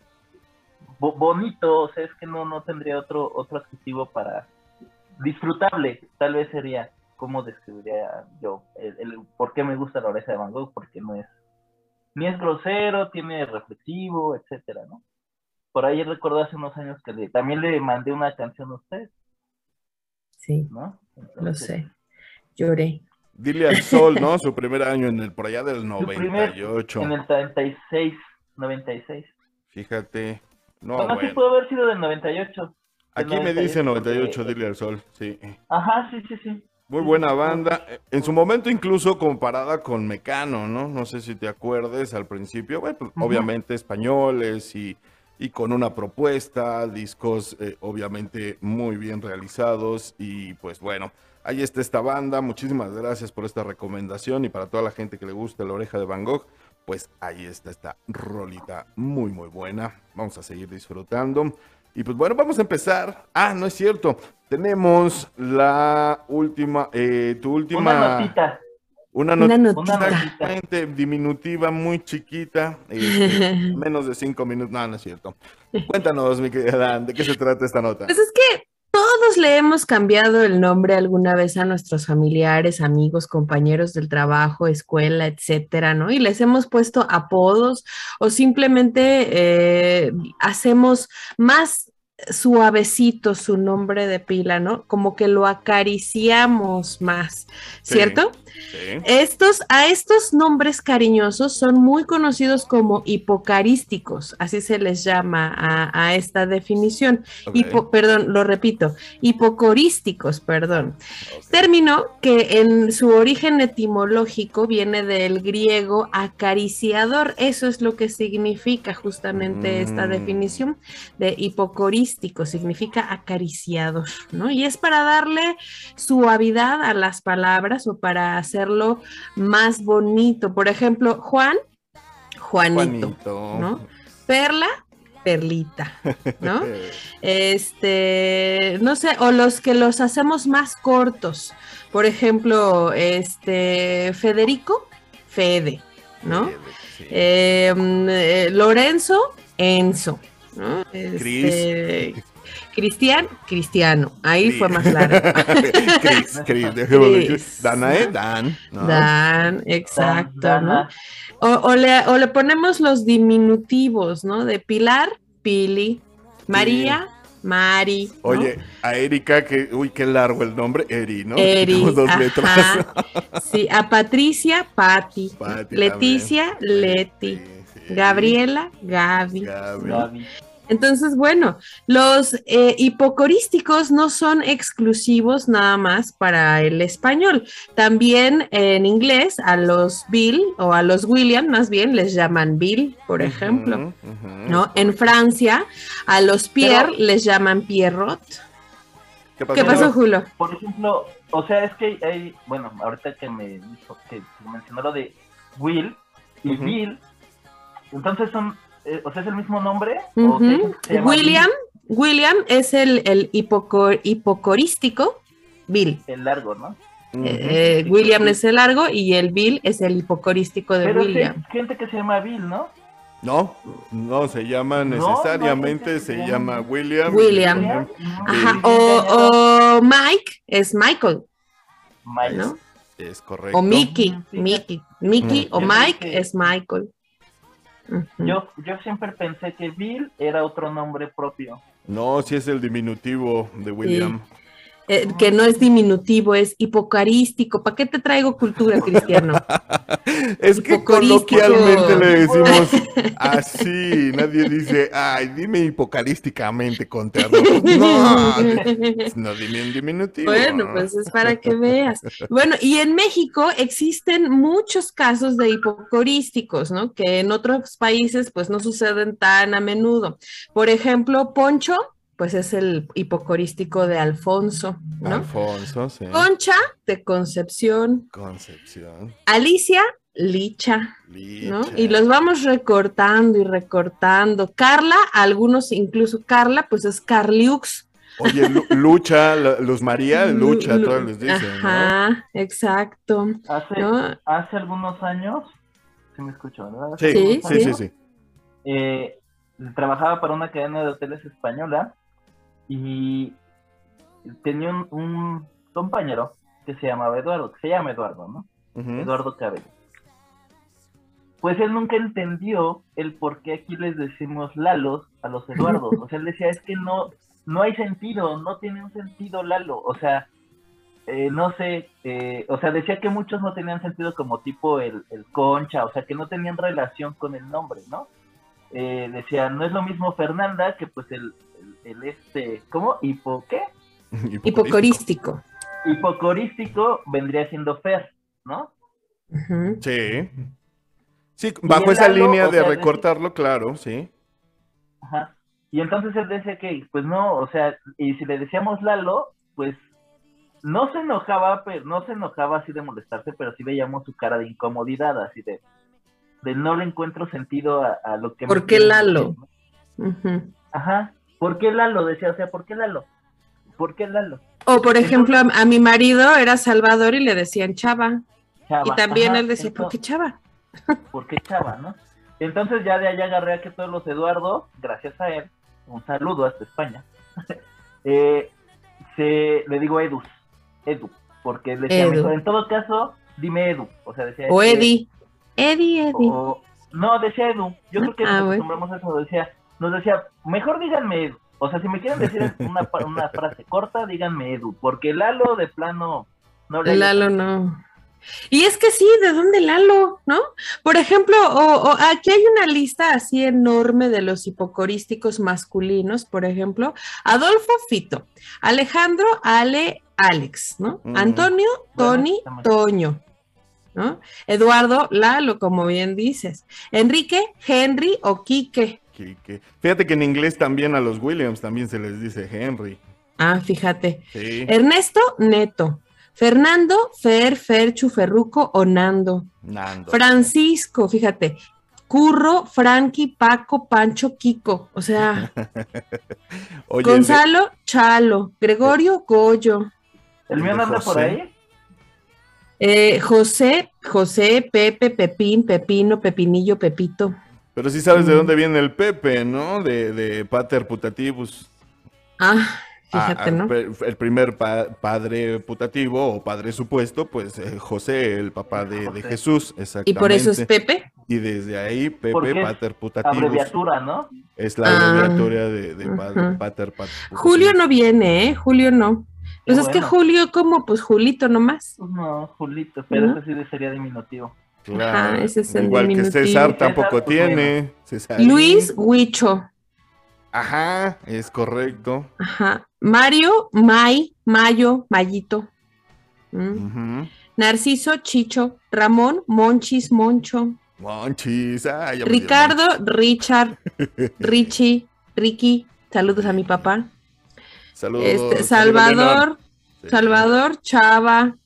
bo- bonito, o sea, es que no, no tendría otro, otro adjetivo para disfrutable, tal vez sería, ¿cómo describiría yo? El, el por qué me gusta la oreja de Van Gogh, porque no es, ni es grosero, tiene reflexivo, etcétera, ¿no? Por ahí recuerdo hace unos años que le- también le mandé una canción a usted, Sí, ¿no? lo sé. Lloré. Dile al sol, ¿no? Su primer año en el, por allá del Su primer- 98. En el 36, 96. Fíjate. No, bueno, sí pudo haber sido del 98. Aquí me dice 98, porque- dile al sol, sí. Ajá, sí, sí, sí. Muy buena banda. En su momento incluso comparada con Mecano, ¿no? No sé si te acuerdes al principio. Bueno, pues, obviamente españoles y, y con una propuesta, discos eh, obviamente muy bien realizados y pues bueno, ahí está esta banda. Muchísimas gracias por esta recomendación y para toda la gente que le gusta la oreja de Van Gogh, pues ahí está esta rolita muy muy buena. Vamos a seguir disfrutando. Y pues bueno, vamos a empezar. Ah, no es cierto. Tenemos la última, eh, tu última. Una notita. Una Una notita. diminutiva, muy chiquita. este, menos de cinco minutos. No, no es cierto. Cuéntanos, mi querida Dan, ¿de qué se trata esta nota? Pues es que le hemos cambiado el nombre alguna vez a nuestros familiares, amigos, compañeros del trabajo, escuela, etcétera, ¿no? Y les hemos puesto apodos o simplemente eh, hacemos más suavecito su nombre de pila, ¿no? Como que lo acariciamos más. ¿cierto? Sí. Estos, a estos nombres cariñosos son muy conocidos como hipocarísticos, así se les llama a, a esta definición. Hipo- perdón, lo repito, hipocorísticos, perdón. ok. Término que en su origen etimológico viene del griego acariciador. Eso es lo que significa justamente esta Mm. definición de hipocorístico, significa acariciador, ¿no? Y es para darle suavidad a las palabras o para hacerlo más bonito. Por ejemplo, Juan, Juanito, Juanito. ¿no? Perla, Perlita, ¿no? Este, no sé, o los que los hacemos más cortos. Por ejemplo, este, Federico, Fede, ¿no? Sí. Eh, mm, eh, Lorenzo, Enzo, ¿no? Este, Cristian, Cristiano. Ahí fue más largo. Chris, Chris. Chris. Danae, Dan. ¿no? Dan, exacto, ¿no? O, o le, o le ponemos los diminutivos, ¿no? De Pilar, Pili, María, Mari. ¿no? Oye, a Erika, que, uy, qué largo el nombre, Eri, ¿no? Eri, dos ajá. letras. Sí, a Patricia. Pati Leticia, también. Leti. Sí. Gabriela, Gaby. Gaby. Gaby. Entonces, bueno, los eh, hipocorísticos no son exclusivos nada más para el español. También en inglés a los Bill o a los William, más bien, les llaman Bill, por ejemplo. ¿no? En Francia a los Pierre Pero- les llaman Pierrot. ¿Qué pasó? ¿Qué pasó, Julio? Por ejemplo, o sea, es que hay, bueno, ahorita que me dijo, que mencionó lo de Will y. Bill, entonces son, eh, o sea, es el mismo nombre. Ujú. ¿O se- se llama William, William es el, el hipoco- hipocorístico, Bill. El largo, ¿no? Eh, eh, William es el largo y el Bill es el hipocorístico de Pero sí William. hay gente que se llama Bill, ¿no? No, no se llama necesariamente, no, se llama William. William. William, Ajá, o, o Mike es Michael, Mike. ¿no? Es correcto. O Mickey. Mickey, Mickey Mm. o Mike es Michael. Yo, yo siempre pensé que Bill era otro nombre propio. No, sí es el diminutivo de William. Eh, que no es diminutivo, es hipocarístico. ¿Para qué te traigo cultura, Cristiano? Es que coloquialmente le decimos así. Nadie dice, ay, dime hipocarísticamente con terror. No, no dime en diminutivo. Bueno, pues es para que veas. Bueno, y en México existen muchos casos de hipocorísticos, ¿no? Que en otros países pues no suceden tan a menudo. Por ejemplo, Poncho, pues es el hipocorístico de Alfonso, ¿no? Alfonso, sí. Concha, de Concepción. Concepción. Alicia, Licha, ¿no? Licha. Y los vamos recortando y recortando. Carla, algunos incluso Carla, pues es Carliux. Oye, Lu- Lucha, Luz María, Lucha, Lu- todos les dicen, ¿no? Ajá, exacto. Hace, ¿no? hace algunos años, se me escuchó, ¿verdad? Sí, sí, sí, sí. eh, trabajaba para una cadena de hoteles española y tenía un, un compañero que se llamaba Eduardo, que se llama Eduardo, ¿no? Eduardo Cabello. Pues él nunca entendió el por qué aquí les decimos Lalos a los Eduardos. O sea, él decía, es que no, no hay sentido, no tiene un sentido Lalo. O sea, eh, no sé, eh, o sea, decía que muchos no tenían sentido como tipo el, el concha, o sea, que no tenían relación con el nombre, ¿no? Eh, decía, no es lo mismo Fernanda que pues el, el, este, ¿cómo? ¿Hipo qué? Hipocorístico. Hipocorístico vendría siendo Fer, ¿no? Sí. Sí, bajo esa línea de sea, de- recortarlo, claro, sí. Ajá. Y entonces él decía que, pues no, o sea, y si le decíamos Lalo, pues no se enojaba, pero no se enojaba así de molestarse, pero sí veíamos su cara de incomodidad, así de, de no le encuentro sentido a, a lo que me ¿Por qué quieren Lalo? decir, ¿no? Ujú. Ajá. ¿Por qué Lalo? Decía, o sea, ¿por qué Lalo? ¿Por qué Lalo? O por ejemplo, a, a mi marido era Salvador y le decían Chava. Chava. Y también Ajá, él decía, ¿por qué Chava? ¿Por qué Chava, no? Entonces ya de allá agarré a que todos los Eduardo, gracias a él, un saludo hasta España, eh, se, le digo Edu, Edu, porque él decía Edu. en todo caso, dime Edu, o sea, decía... O Eddie. Eddie, Eddie. o- no, decía Edu, yo creo que Ah, nos acostumbramos a eso, decía, nos decía, mejor díganme Edu, O sea, si me quieren decir una, una frase corta, díganme Edu, porque Lalo de plano no le Lalo no. Y es que sí, ¿de dónde Lalo? ¿No? Por ejemplo, o- o aquí hay una lista así enorme de los hipocorísticos masculinos, por ejemplo, Adolfo Fito, Alejandro Ale Alex, ¿no? Mm. Antonio Tony. Toño, ¿no? Eduardo Lalo, como bien dices. Enrique Henry o Quique. Fíjate que en inglés también a los Williams también se les dice Henry. Ah, fíjate. Sí. Ernesto Neto. Fernando Fer Ferchu Ferruco o Nando. Nando. Francisco, fíjate. Curro, Frankie, Paco, Pancho, Kiko. O sea, Oye, el de- Gonzalo, Chalo. Gregorio, Goyo. El mío anda por ahí. eh, José, José, Pepe, Pepín, Pepino, Pepinillo, Pepito. Pero sí sabes de dónde viene el Pepe, ¿no? De, de Pater Putativus. Ah, fíjate, Ah, ah, ¿no? El primer pa- padre putativo o padre supuesto, pues eh, José, el papá de. Jesús, Y exactamente. por eso es Pepe. Y desde ahí, Pepe Pater Putativus. Abreviatura, ¿no? Es la Ah, abreviatura de, de. Pater Pat- Julio no viene, ¿eh? Julio no. Pues es que. Julio, como pues Julito nomás. No, Julito, pero ¿No? ese sí sería diminutivo. Claro. Ajá, ese es el Igual que. César tampoco César, tiene. César. Luis Huicho. Ajá, es correcto. Ajá. Mario, May, Mayo, Mayito. Mm. Narciso, Chicho. Ramón, Monchis, Moncho. Monchis. ay, Ricardo, Richard, Richie, Ricky. Saludos a mi papá. Saludos. Este, Salvador. Salvador, Chava,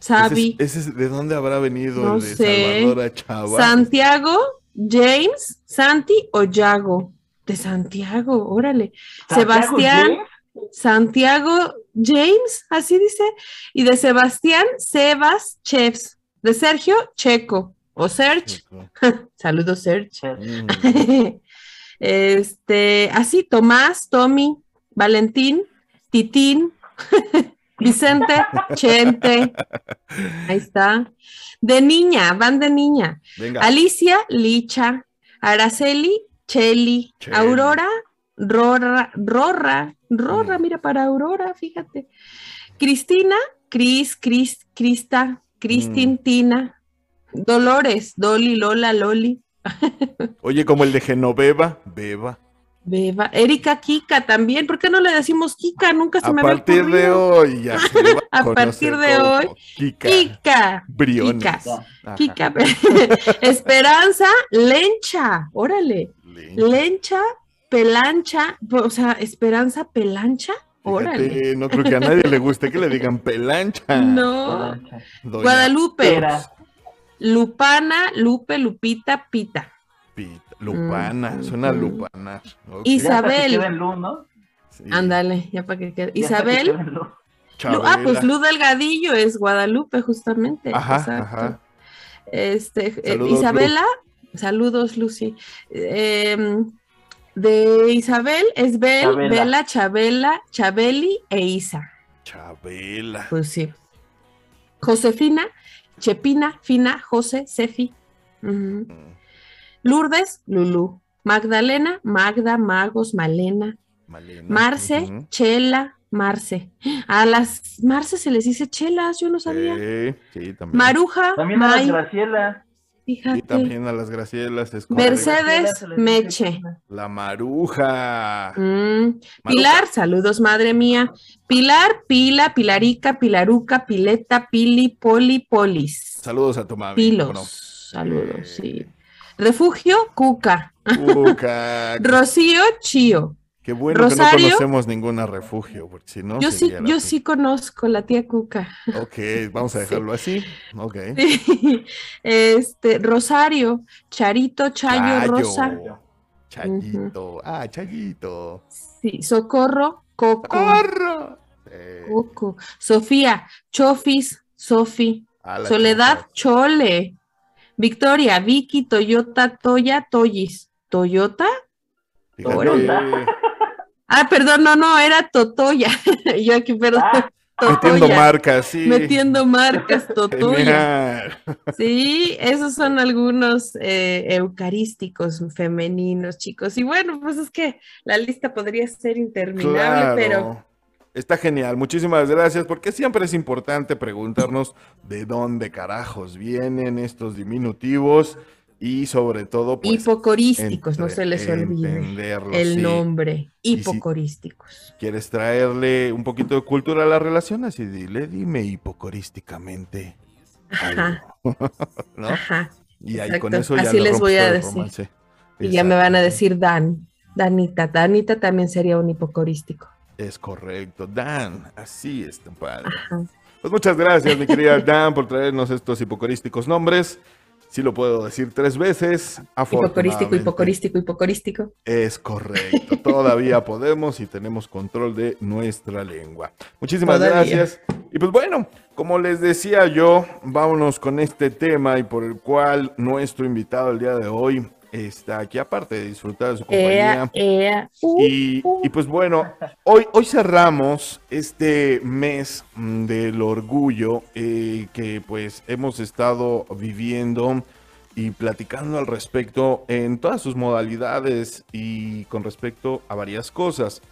Ese es- ese es- ¿De dónde habrá venido No el de sé. Salvador a Chava? Santiago, James, Santi o Yago. De Santiago, órale. Santiago Sebastián, James, Santiago James, así dice. Y de Sebastián, Sebas Chefs. De Sergio, Checo. O Serge. Saludos, Serge. Mm. este, así, Tomás, Tommy, Valentín, Titín, Vicente, Chente. Ahí está. De niña, van de niña. Venga. Alicia, Licha, Araceli, Cheli, Cheli. Aurora, Rorra, Rorra, Rorra, Mm. mira para Aurora, fíjate. Cristina, Cris, Cris, Crista, Cristin, Mm. Tina, Dolores, Doli, Lola, Loli, Oye, como el de Genoveva, Beba. Beba, Erika, Kika también. ¿Por qué no le decimos Kika? Nunca se A me había partir de ocurrido. hoy ya se A partir de hoy, Kika. Kika, Briones. Kika. Kika. Esperanza, Lencha, órale. Lencha. Lencha, Pelancha, o sea, Esperanza, Pelancha, órale. Fíjate, no creo que a nadie le guste que le digan pelancha. No. Doña Guadalupe. Lupana, Lupe, Lupita, Pita. Pita. Lupana, Mm, suena mm. lupana. Isabel. Lu. Ándale, ya para que quede. Ya hasta que Isabel, Lu. Lu- ah, pues Luz Delgadillo es Guadalupe, justamente. Ajá, exacto. ajá. Este, eh, Saludos, Isabela, saludos, Lucy. Em, de Isabel es Bel, Chabela. Bela, Chabela, Chabeli e Isa. Chabela. Pues sí. Josefina, Chepina, Fina, José. Mm. Lourdes, Lulú. Magdalena, Magda, Magos, Malena. Malena. Marce. Chela, Marce. A las Marce se les dice chelas, yo no sabía. Sí, sí, también. Maruja, También a las Graciela. fíjate. Y también a las Gracielas es. Mercedes, Graciela Meche. La maruja. Mm, Maruja. Pilar, saludos, madre mía. Pilar, Pila, Pilarica, Pilaruca, Pileta, Pili, Poli, Polis. Saludos a tu mami. Pilos. Bueno, Saludos, sí. Refugio, Cuca. Cuca. Rocío, Chío. Qué bueno Rosario. que no conocemos ninguna refugio, porque si no. yo sí, yo sí conozco la tía Cuca. Ok, vamos a dejarlo así. Ok. Sí. Este, Rosario, Charito, Chayo, Chayo. Rosa. Chayito. Ah, Chayito. Sí, Socorro, Coco. ¡Corro! Eh, Coco. Sofía, Chofis, Sofi. Soledad. Chole. Victoria, Vicky, Toyota, Toya, Toyis. ¿Toyota? Ah, perdón, no, no, era Totoya. Yo aquí, perdón. Ah, Metiendo marcas, sí. Metiendo marcas, Totoya. Sí, esos son algunos eh, eucarísticos femeninos, chicos. Y bueno, pues es que la lista podría ser interminable, Claro. pero Está genial, muchísimas gracias, porque siempre es importante preguntarnos de dónde carajos vienen estos diminutivos y sobre todo, pues, hipocorísticos, no se les olvide el sí. nombre, si- hipocorísticos. ¿Quieres traerle un poquito de cultura a las relaciones? Y dile, dime hipocorísticamente. Ajá, ajá. Y ahí exacto. con eso ya Así le les voy a decir. romance. Y ya me van a decir Dan, Danita. Danita también sería un hipocorístico. Es correcto, Dan, así es, compadre. Pues muchas gracias, mi querida Dan, por traernos estos hipocorísticos nombres. Sí lo puedo decir tres veces. Hipocorístico, hipocorístico, hipocorístico. Es correcto. Todavía podemos y tenemos control de nuestra lengua. Muchísimas Todavía. gracias. Y pues bueno, como les decía yo, vámonos con este tema y por el cual nuestro invitado el día de hoy está aquí, aparte de disfrutar de su compañía. Uh, Y, uh. y pues bueno, hoy, hoy cerramos este mes mm, del orgullo eh, que pues hemos estado viviendo y platicando al respecto en todas sus modalidades y con respecto a varias cosas.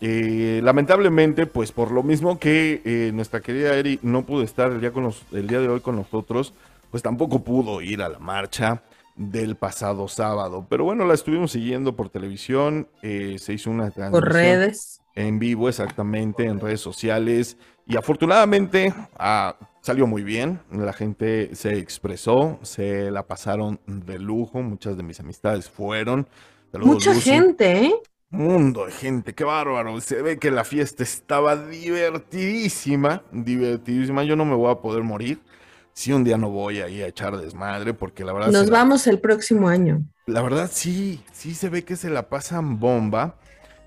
Eh, lamentablemente, pues por lo mismo que eh, nuestra querida Eri no pudo estar el día, con nos- el día de hoy con nosotros, pues tampoco pudo ir a la marcha del pasado sábado. Pero bueno, la estuvimos siguiendo por televisión, eh, se hizo una transmisión por redes. en vivo exactamente en redes sociales y afortunadamente ah, salió muy bien, la gente se expresó, se la pasaron de lujo, muchas de mis amistades fueron. Saludos, Mucha Lucy. gente, ¿eh? Mundo de gente, qué bárbaro. Se ve que la fiesta estaba divertidísima, divertidísima. Yo no me voy a poder morir si un día no voy ahí a echar desmadre, porque la verdad, Nos la- vamos el próximo año. la verdad sí, sí se ve que se la pasan bomba.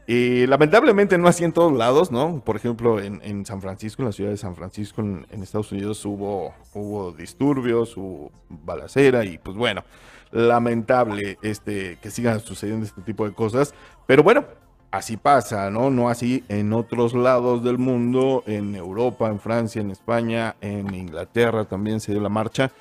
Eh, lamentablemente no así en todos lados, ¿no? Por ejemplo, en, en San Francisco, en la ciudad de San Francisco, en, en Estados Unidos, hubo, hubo disturbios, hubo balacera y pues bueno, lamentable este, que sigan sucediendo este tipo de cosas. Pero bueno, así pasa, ¿no? No así en otros lados del mundo, en Europa, en Francia, en España, en Inglaterra también se dio la marcha.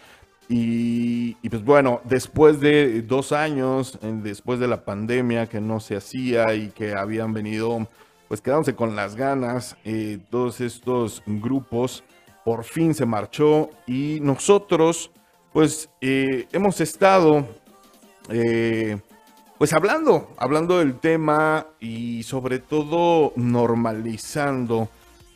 Y, pues bueno, después de dos años, después de la pandemia que no se hacía y que habían venido, pues quedándose con las ganas, eh, todos estos grupos, por fin se marchó y nosotros, pues eh, hemos estado, eh, pues hablando, hablando del tema y sobre todo normalizando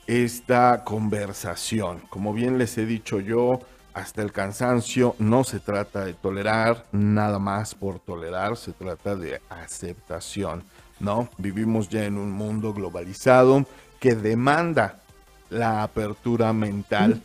esta conversación. Como bien les he dicho yo, hasta el cansancio no se trata de tolerar nada más por tolerar, se trata de aceptación, ¿no? Vivimos ya en un mundo globalizado que demanda la apertura mental.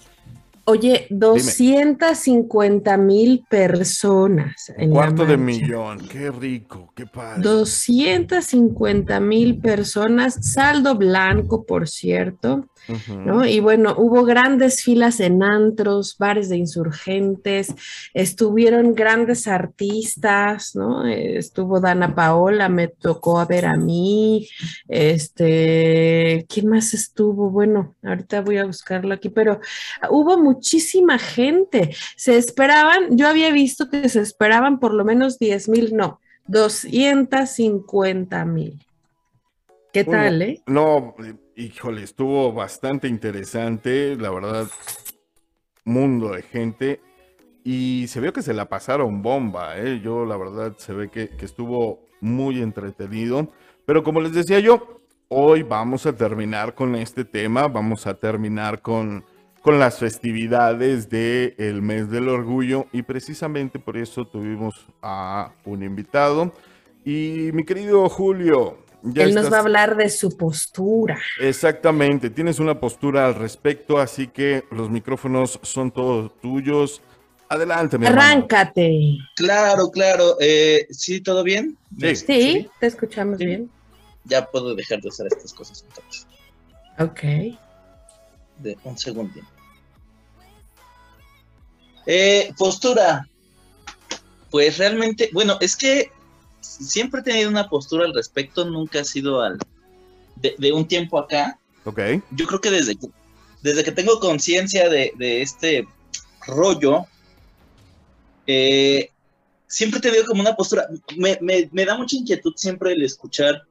Oye, 250 mil personas. En la cuarto de millón, qué rico, qué padre. 250 mil personas, saldo blanco, por cierto, ¿no? Y bueno, hubo grandes filas en antros, bares de insurgentes, estuvieron grandes artistas, ¿no? Estuvo Dana Paola, me tocó a ver a mí, este, ¿quién más estuvo? Bueno, ahorita voy a buscarlo aquí, pero hubo muchísima gente, se esperaban, yo había visto que se esperaban por lo menos 10 mil, no, 250 mil. ¿Qué tal, eh? No, híjole, estuvo bastante interesante, la verdad, mundo de gente. Y se vio que se la pasaron bomba, ¿eh? Yo, la verdad, se ve que, estuvo muy entretenido. Pero como les decía yo, hoy vamos a terminar con este tema, vamos a terminar con, con las festividades del mes del orgullo. Y precisamente por eso tuvimos a un invitado. Y mi querido Julio, ya Él nos va a hablar de su postura. Exactamente, tienes una postura al respecto, así que los micrófonos son todos tuyos. Adelante, mi hermano. Arráncate. Claro, claro. Eh, ¿Sí, todo bien? Sí. Sí, te escuchamos Sí. bien. Ya puedo dejar de hacer estas cosas entonces. Ok. De un segundo. Eh, postura. Pues realmente, bueno, es que siempre he tenido una postura al respecto, nunca ha sido al de, de un tiempo acá. Ok, Yo creo que desde que desde que tengo conciencia de, de este rollo, eh, siempre he tenido como una postura, me, me- me da mucha inquietud siempre el escuchar,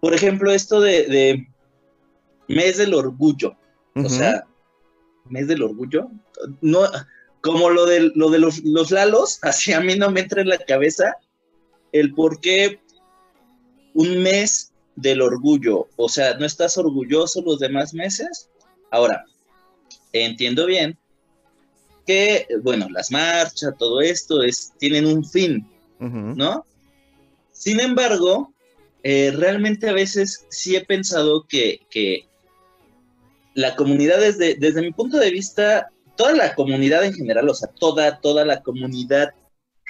por ejemplo, esto de, de mes del orgullo, o sea, mes del orgullo, no, como lo de, lo de los, los lalos, así a mí no me entra en la cabeza el por qué un mes del orgullo, o sea, ¿no estás orgulloso los demás meses? Ahora, entiendo bien que, bueno, las marchas, todo esto es, tienen un fin. ¿no? Sin embargo, eh, realmente a veces sí he pensado que, que la comunidad, desde, desde mi punto de vista, toda la comunidad en general, o sea, toda, toda la comunidad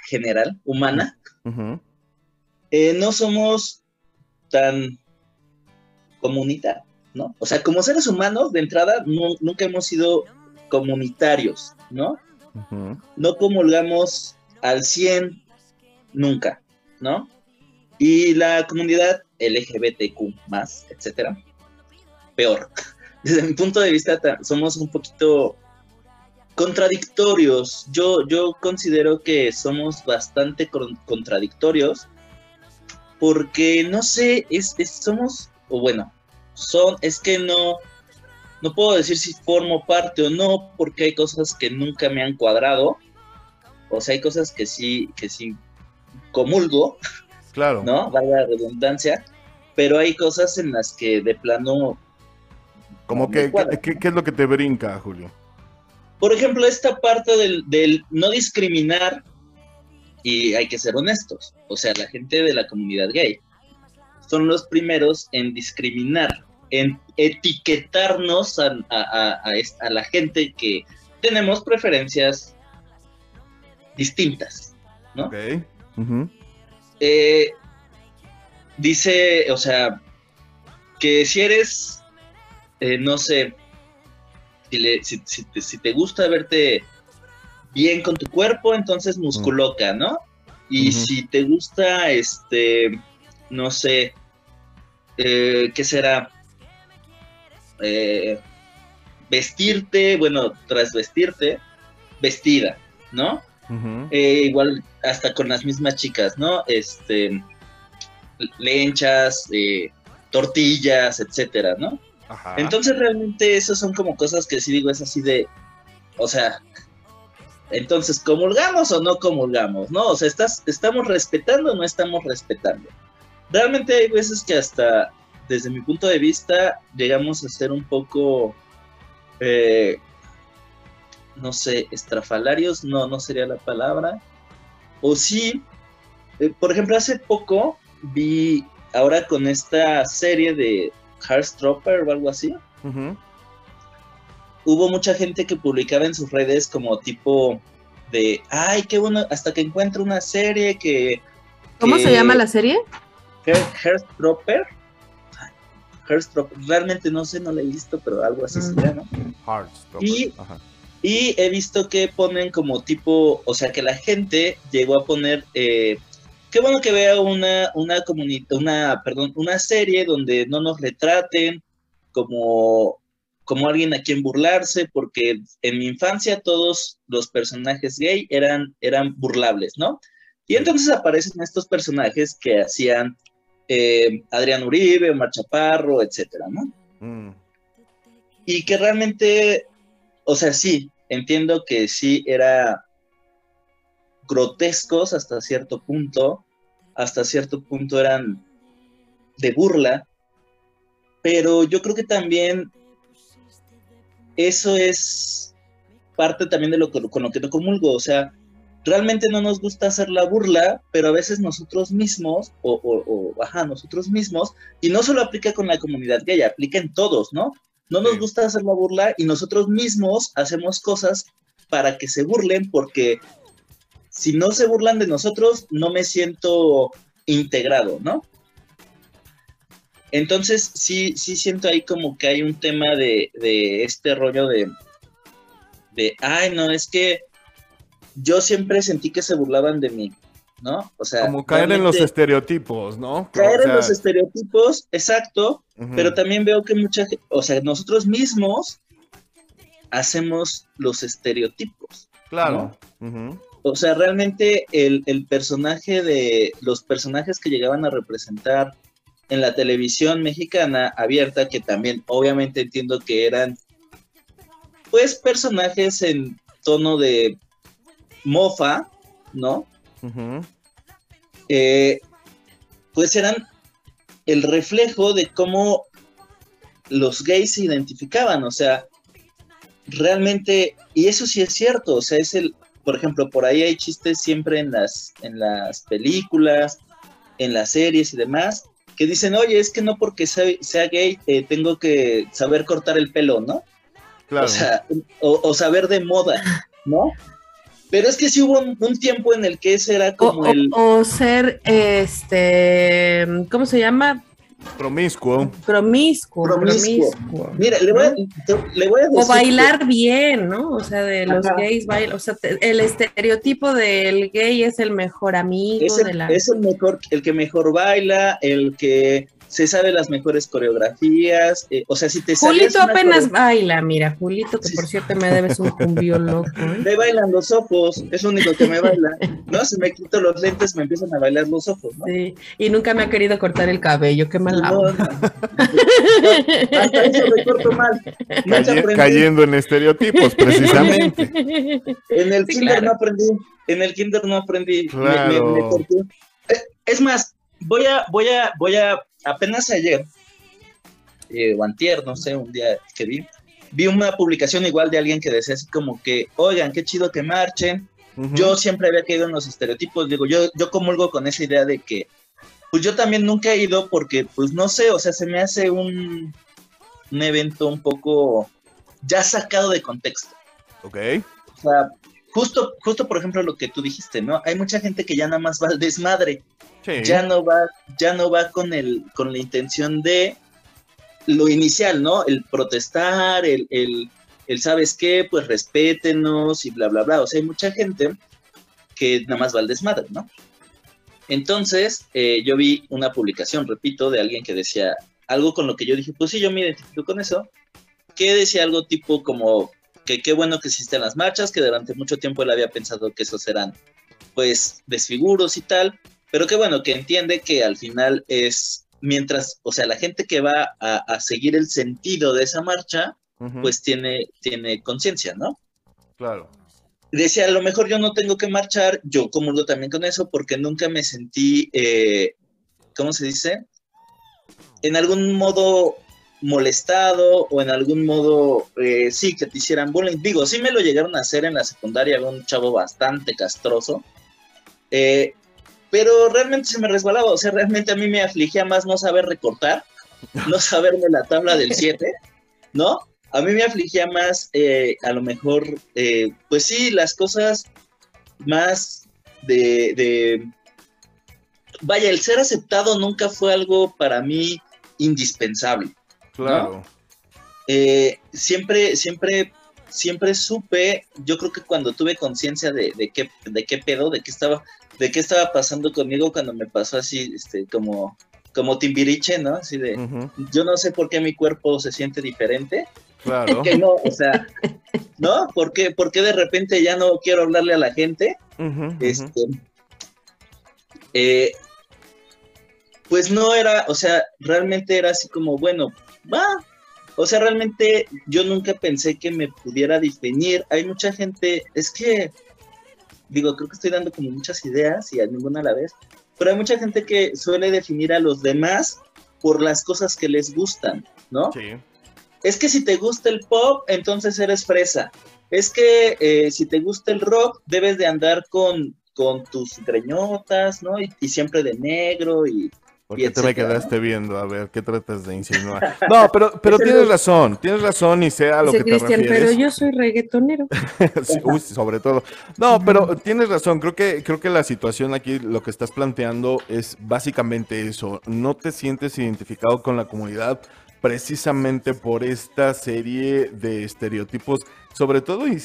general humana. Eh, no somos tan comunidad, ¿no? O sea, como seres humanos, de entrada, nu- nunca hemos sido comunitarios, ¿no? No comulgamos al 100 nunca, ¿no? Y la comunidad LGBTQ más, etcétera, peor. Desde mi punto de vista, ta- somos un poquito contradictorios. Yo, yo considero que somos bastante con- contradictorios porque, no sé, es, es- somos, o bueno, son, es que no, no puedo decir si formo parte o no, porque hay cosas que nunca me han cuadrado. O sea, hay cosas que sí, que sí comulgo, Claro. ¿no? Valga la redundancia. Pero hay cosas en las que de plano. Como que. ¿qué, qué es lo que te brinca, Julio? Por ejemplo, esta parte del, del no discriminar, y hay que ser honestos, o sea, la gente de la comunidad gay son los primeros en discriminar, en etiquetarnos a, a- a- la gente que tenemos preferencias distintas, ¿no? Ok. Ujú. Eh, dice, o sea, que si eres, eh, no sé, si, le- si- si te, si te gusta verte bien con tu cuerpo, entonces musculoca, ¿no? Y si te gusta, este, no sé, eh, ¿qué será? Eh, vestirte, bueno, tras vestirte, vestida, ¿no? Eh, igual hasta con las mismas chicas, ¿no? Este, lenchas, tortillas, etcétera, ¿no? Ajá. Entonces realmente eso son como cosas que sí digo, es así de, o sea, entonces, ¿comulgamos o no comulgamos? ¿No? O sea, ¿estás, ¿estamos respetando o no estamos respetando? Realmente hay veces que hasta, desde mi punto de vista, llegamos a ser un poco, eh, no sé, estrafalarios, no, no sería la palabra. O sí, eh, por ejemplo, hace poco vi, ahora con esta serie de Heartstopper o algo así, Ujú. Hubo mucha gente que publicaba en sus redes como tipo de, ay, qué bueno, hasta que encuentro una serie que... ¿Cómo que- se llama la serie? Ay, Hairstropper, realmente no sé, no la he visto, pero algo así se Mm. llama. Heartstopper. Y- Ajá. Y he visto que ponen como tipo, o sea, que la gente llegó a poner, eh, qué bueno que vea una, una una, perdón, una serie donde no nos retraten como, como alguien a quien burlarse, porque en mi infancia todos los personajes gay eran, eran burlables, ¿no? Y entonces aparecen estos personajes que hacían eh, Adrián Uribe, Omar Chaparro, etcétera, ¿no? Mm. y que realmente, o sea, sí, entiendo que sí era grotescos hasta cierto punto, hasta cierto punto eran de burla, pero yo creo que también eso es parte también de lo que, con lo que no comulgo, o sea, realmente no nos gusta hacer la burla, pero a veces nosotros mismos, o, o- o, ajá, nosotros mismos, y no solo aplica con la comunidad gay, aplica en todos, ¿no? No nos Sí. gusta hacer la burla y nosotros mismos hacemos cosas para que se burlen porque si no se burlan de nosotros, no me siento integrado, ¿no? Entonces, sí, sí siento ahí como que hay un tema de, de este rollo de, de, ay, no, es que yo siempre sentí que se burlaban de mí, ¿no? O sea, Como caer en los estereotipos, ¿no? caer O en los estereotipos, exacto, pero también veo que mucha gente, o sea, nosotros mismos hacemos los estereotipos. Claro. O sea, realmente el, el personaje de los personajes que llegaban a representar en la televisión mexicana abierta, que también obviamente entiendo que eran pues personajes en tono de mofa, ¿no? Eh, pues eran el reflejo de cómo los gays se identificaban, o sea, realmente, y eso sí es cierto, o sea, es el, por ejemplo, por ahí hay chistes siempre en las, en las películas, en las series y demás, que dicen, oye, es que no porque sea, sea gay eh, tengo que saber cortar el pelo, ¿no? Claro. O sea, o, o saber de moda, ¿no? Pero es que sí hubo un, un tiempo en el que ese era como o- el... o ser, este, ¿cómo se llama? Promiscuo. Promiscuo. Promiscuo. promiscuo. Mira, le voy a, te- le voy a decir O que- bailar bien, ¿no? O sea, de los Ajá. gays bailan. O sea, te- el estereotipo del gay es el mejor amigo es de el, la. es el mejor, el que mejor baila, el que se sabe las mejores coreografías, eh, o sea, si te Julito apenas baila, mira, Julito, que Sí. por cierto me debes un cumbio loco. ¿eh? me bailan los ojos, es lo único que me baila, ¿no? Si me quito los lentes me empiezan a bailar los ojos, ¿no? Sí, y nunca me ha querido cortar el cabello, qué mala No, no. Hasta eso me corto mal. Aprendí. cayendo en estereotipos, precisamente. En el Sí, kinder claro. no aprendí. En el kinder no aprendí. Me- me- Claro. me corté. Es más, voy a, voy a, voy a, apenas ayer, eh, o antier, no sé, un día que vi, vi una publicación igual de alguien que decía así como que, oigan, qué chido que marchen. Yo siempre había caído en los estereotipos, digo, yo, yo comulgo con esa idea de que, pues yo también nunca he ido porque, pues no sé, o sea, se me hace un, un evento un poco ya sacado de contexto. Ok. O sea, justo, justo por ejemplo lo que tú dijiste, ¿no? Hay mucha gente que ya nada más va al desmadre, Sí. ya no va, ya no va con el, con la intención de lo inicial, ¿no? El protestar, el, el, el sabes qué, pues respétenos y bla, bla, bla. O sea, hay mucha gente que nada más va al desmadre, ¿no? Entonces, eh, yo vi una publicación, repito, de alguien que decía algo con lo que yo dije, pues sí, yo me identifico con eso, que decía algo tipo como que qué bueno que existen las marchas, que durante mucho tiempo él había pensado que esos eran, pues, desfiguros y tal, pero qué bueno que entiende que al final es, mientras, o sea, la gente que va a, a seguir el sentido de esa marcha, pues tiene, tiene conciencia, ¿no? Claro. decía, a lo mejor yo no tengo que marchar, yo comulgo también con eso porque nunca me sentí, eh, ¿cómo se dice? En algún modo molestado o en algún modo, eh, sí, que te hicieran bullying. Digo, sí me lo llegaron a hacer en la secundaria, un chavo bastante castroso, eh, pero realmente se me resbalaba, o sea, realmente a mí me afligía más no saber recortar, no saberme la tabla del 7, ¿no? A mí me afligía más, eh, a lo mejor, eh, pues sí, las cosas más de... Vaya, el ser aceptado nunca fue algo para mí indispensable. Claro. Eh, siempre, siempre, siempre supe, yo creo que cuando tuve conciencia de, de, qué, de qué pedo, de qué estaba, de qué estaba pasando conmigo cuando me pasó así, este, como, como timbiriche, ¿no? Así de, yo no sé por qué mi cuerpo se siente diferente, Claro. que no, o sea, ¿no? ¿Por qué, por qué de repente ya no quiero hablarle a la gente? Este, eh, pues no era, o sea, realmente era así como, bueno, va. O sea, realmente yo nunca pensé que me pudiera definir. Hay mucha gente, es que, digo, creo que estoy dando como muchas ideas y a ninguna a la vez, pero hay mucha gente que suele definir a los demás por las cosas que les gustan, ¿no? Sí. es que si te gusta el pop, entonces eres fresa. Es que eh, si te gusta el rock, debes de andar con, con tus greñotas, ¿no? Y, y siempre de negro y... ¿Por qué te me quedaste viendo? A ver, ¿qué tratas de insinuar? No, pero, pero tienes razón, tienes razón y sea lo que te Cristian, pero refieres. yo soy reggaetonero. Sí, uy, sobre todo. No, pero tienes razón. Creo que, creo que la situación aquí, lo que estás planteando es básicamente eso. No te sientes identificado con la comunidad precisamente por esta serie de estereotipos, sobre todo eh,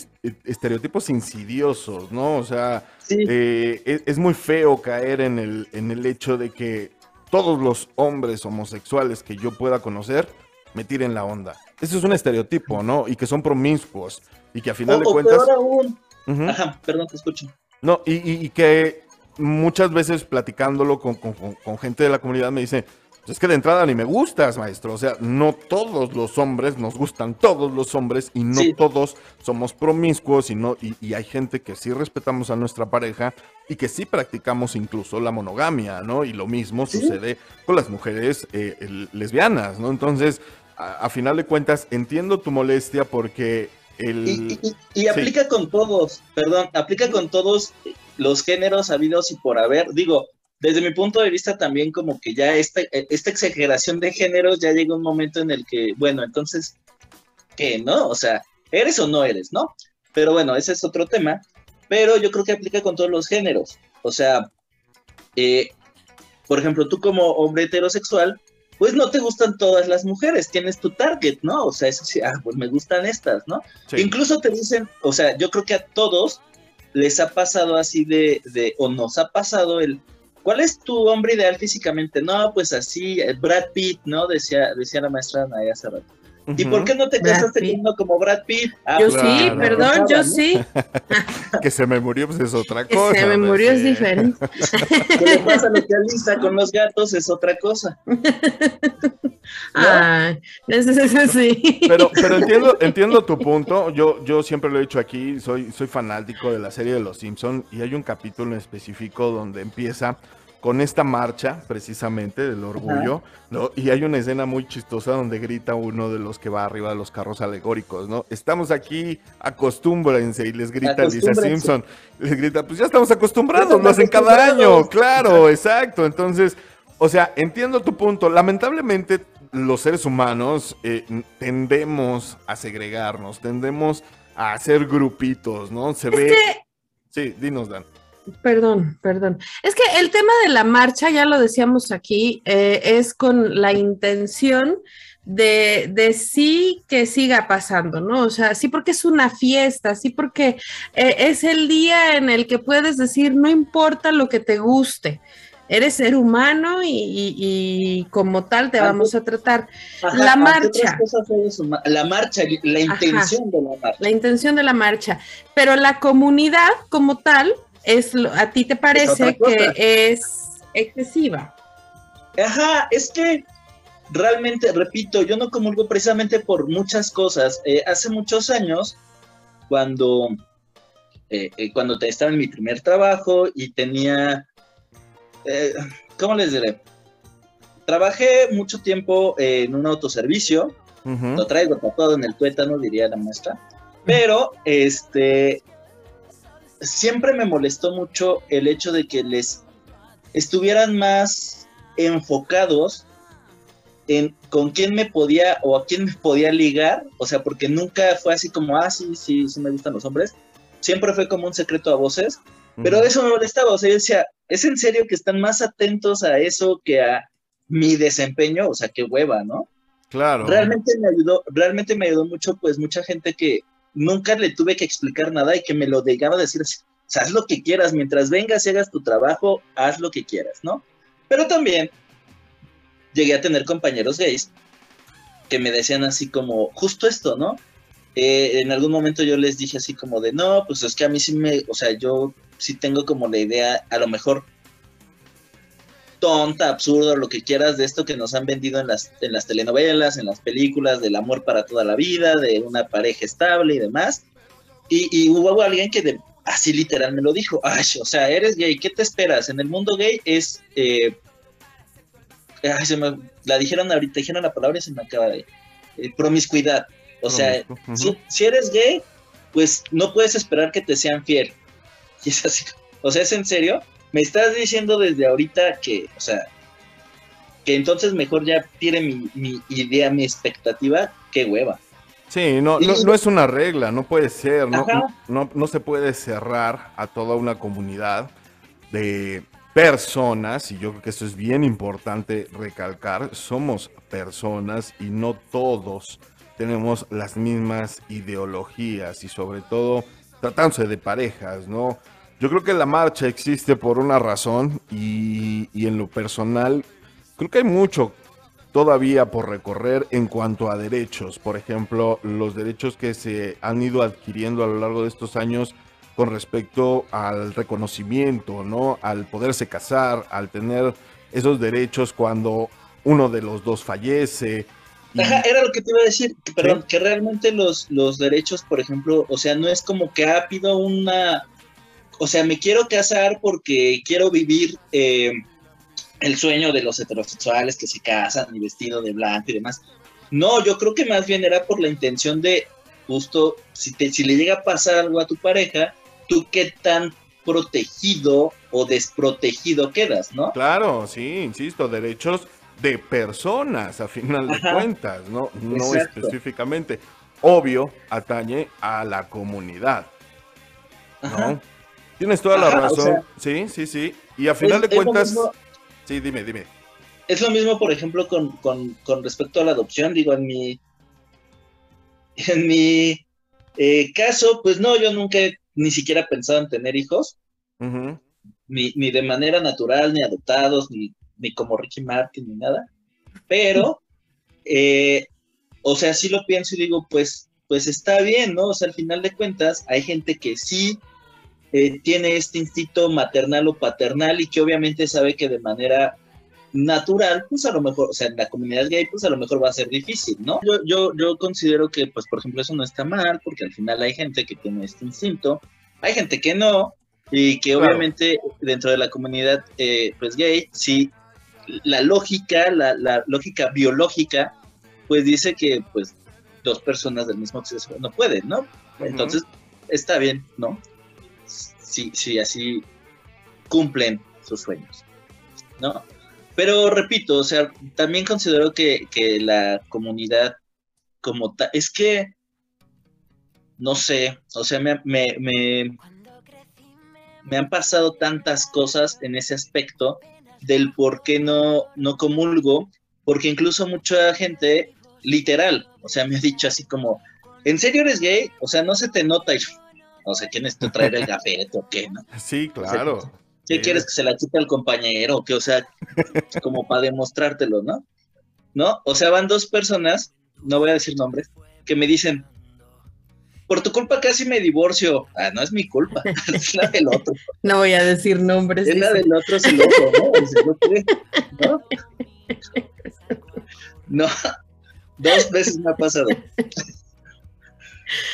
estereotipos insidiosos, ¿no? O sea, Sí. eh, es, es muy feo caer en el, en el hecho de que todos los hombres homosexuales que yo pueda conocer me tiren la onda. Eso es un estereotipo, ¿no? Y que son promiscuos y que a final o, de cuentas... peor aún. Ujú. Ajá, perdón, te escucho. No, y, y- y que muchas veces platicándolo con, con- gente de la comunidad me dice, "Pues es que de entrada ni me gustas, maestro. O sea, no todos los hombres nos gustan todos los hombres y no Sí. todos somos promiscuos y, no, y, y hay gente que sí respetamos a nuestra pareja y que sí practicamos incluso la monogamia, ¿no? Y lo mismo Sí. sucede con las mujeres eh, el- lesbianas, ¿no? Entonces, a, a final de cuentas, entiendo tu molestia porque el... Y, y- y aplica con todos, perdón, aplica con todos los géneros habidos y por haber. Digo, desde mi punto de vista también como que ya esta, esta exageración de géneros ya llega un momento en el que, bueno, entonces, ¿qué, no? O sea, ¿eres o no eres, no? Pero bueno, ese es otro tema. Pero yo creo que aplica con todos los géneros. O sea, eh, por ejemplo, tú como hombre heterosexual, pues no te gustan todas las mujeres, tienes tu target, ¿no? O sea, eso sí, ah, pues me gustan estas, ¿no? Sí. Incluso te dicen, o sea, yo creo que a todos les ha pasado así de, de, o nos ha pasado el, ¿cuál es tu hombre ideal físicamente? No, pues así, eh, Brad Pitt, ¿no? Decía, decía la maestra Ana hace rato. ¿Y por qué no te Brad casaste Pitt. con uno como Brad Pitt? Ah, Yo pues, sí, Claro. perdón, yo ¿no? sí. Que se me murió, pues es otra Que cosa. se me murió es diferente. ¿Qué le pasa lo que a Lisa con los gatos? Es otra cosa. Ay, ese- ese- ese sí. Pero, pero entiendo, entiendo tu punto. Yo, yo siempre lo he dicho aquí, soy, soy fanático de la serie de Los Simpson y hay un capítulo en específico donde empieza con esta marcha, precisamente, del orgullo, ¿no? Y hay una escena muy chistosa donde grita uno de los que va arriba de los carros alegóricos, ¿no? Estamos aquí, acostúmbrense, y les grita Lisa. Simpson. Les grita, pues ya estamos acostumbrados, lo hacen cada año, claro, exacto. Entonces, o sea, entiendo tu punto. Lamentablemente, los seres humanos eh, tendemos a segregarnos, tendemos a hacer grupitos, ¿no? Se ve. Sí, dinos, Dan. Perdón, perdón. Es que el tema de la marcha, ya lo decíamos aquí, eh, es con la intención de, de sí que siga pasando, ¿no? O sea, sí porque es una fiesta, sí porque eh, es el día en el que puedes decir, no importa lo que te guste, eres ser humano y, y- y como tal te vamos a tratar. Ajá, La marcha. La marcha, la intención de la marcha. la intención de la marcha, pero la comunidad como tal es lo- a ti te parece que es excesiva. Ajá, es que realmente, repito, yo no comulgo precisamente por muchas cosas. Eh, hace muchos años, cuando, eh, eh, cuando te- estaba en mi primer trabajo y tenía, eh, ¿cómo les diré? Trabajé mucho tiempo en un autoservicio, Ujú. lo traigo tatuado en el tuétano, diría la maestra, pero este, siempre me molestó mucho el hecho de que les estuvieran más enfocados en con quién me podía o a quién me podía ligar, o sea, porque nunca fue así como, ah, sí, sí, sí me gustan los hombres, siempre fue como un secreto a voces, pero eso me molestaba, o sea, yo decía, ¿es en serio que están más atentos a eso que a mi desempeño? O sea, qué hueva, ¿no? Claro. Realmente me ayudó, realmente me ayudó mucho, pues mucha gente que nunca le tuve que explicar nada y que me lo llegaba a decir haz lo que quieras, mientras vengas y hagas tu trabajo, haz lo que quieras, ¿no? Pero también llegué a tener compañeros gays que me decían así como, justo esto, ¿no? Eh, en algún momento yo les dije así como de, no, pues es que a mí sí me, o sea, yo sí tengo como la idea, a lo mejor tonta, absurdo, lo que quieras de esto que nos han vendido en las, en las telenovelas, en las películas, del amor para toda la vida, de una pareja estable y demás. Y, y hubo alguien que de- así literal me lo dijo, ay, o sea, eres gay, ¿qué te esperas? En el mundo gay es... eh, ay, se me- la dijeron ahorita, dijeron la palabra y se me acaba de... eh, promiscuidad. O sea, ujú. si, si eres gay, pues no puedes esperar que te sean fiel. Y es así, o sea, ¿es en serio? Me estás diciendo desde ahorita que, o sea, que entonces mejor ya tire mi, mi idea, mi expectativa, qué hueva. Sí, no, no, es una regla, no puede ser, no, no, no se puede cerrar a toda una comunidad de personas, y yo creo que eso es bien importante recalcar, somos personas y no todos tenemos las mismas ideologías y sobre todo tratándose de parejas, ¿no? Yo creo que la marcha existe por una razón y, y en lo personal creo que hay mucho todavía por recorrer en cuanto a derechos. Por ejemplo, los derechos que se han ido adquiriendo a lo largo de estos años con respecto al reconocimiento, ¿no? Al poderse casar, al tener esos derechos cuando uno de los dos fallece. y- Ajá, era lo que te iba a decir, perdón, que realmente los, los derechos, por ejemplo, o sea, no es como que ha habido una, o sea, me quiero casar porque quiero vivir eh, el sueño de los heterosexuales que se casan y vestido de blanco y demás. No, yo creo que más bien era por la intención de justo, si, te, si le llega a pasar algo a tu pareja, tú qué tan protegido o desprotegido quedas, ¿no? Claro, sí, insisto, derechos de personas a final de cuentas, ¿no? No Exacto. específicamente. Obvio, atañe a la comunidad, ¿no? Ajá. Tienes toda la o razón. sí, sí, sí. Y a final Es- de cuentas, mismo- sí, dime, dime. Es lo mismo, por ejemplo, con, con, con respecto a la adopción. Digo, en mi, en mi eh, caso, pues no, yo nunca he ni siquiera pensado en tener hijos, ni, ni de manera natural, ni adoptados, ni, ni como Ricky Martin, ni nada. Pero, eh, o sea, sí lo pienso y digo, pues, pues está bien, ¿no? O sea, al final de cuentas, hay gente que sí eh, tiene este instinto maternal o paternal y que obviamente sabe que de manera natural, pues a lo mejor, o sea, en la comunidad gay, pues a lo mejor va a ser difícil, ¿no? Yo, yo, yo considero que, pues, por ejemplo, eso no está mal, porque al final hay gente que tiene este instinto, hay gente que no, y que Claro. obviamente dentro de la comunidad, eh, pues, gay, sí, la lógica, la, la lógica biológica, pues dice que, pues, dos personas del mismo sexo no pueden, ¿no? Entonces, está bien, ¿no? Sí, sí, así cumplen sus sueños, ¿no? Pero repito, o sea, también considero que, que la comunidad como tal, es que, no sé, o sea, me, me, me, me han pasado tantas cosas en ese aspecto del por qué no, no comulgo, porque incluso mucha gente, literal, o sea, me ha dicho así como, ¿en serio eres gay? O sea, no se te nota y, o sea, ¿quién es tú traer el gafete o qué, no? Sí, claro. ¿Qué Sí. quieres que se la quite al compañero? Que, o sea, como para demostrártelo, ¿no? ¿No? O sea, van dos personas, no voy a decir nombres, que me dicen, por tu culpa casi me divorcio. Ah, no es mi culpa, es la del otro. No voy a decir nombres. Es la del otro, es el otro, ¿no? Dice, ¿yo qué? ¿No? No, dos veces me ha pasado.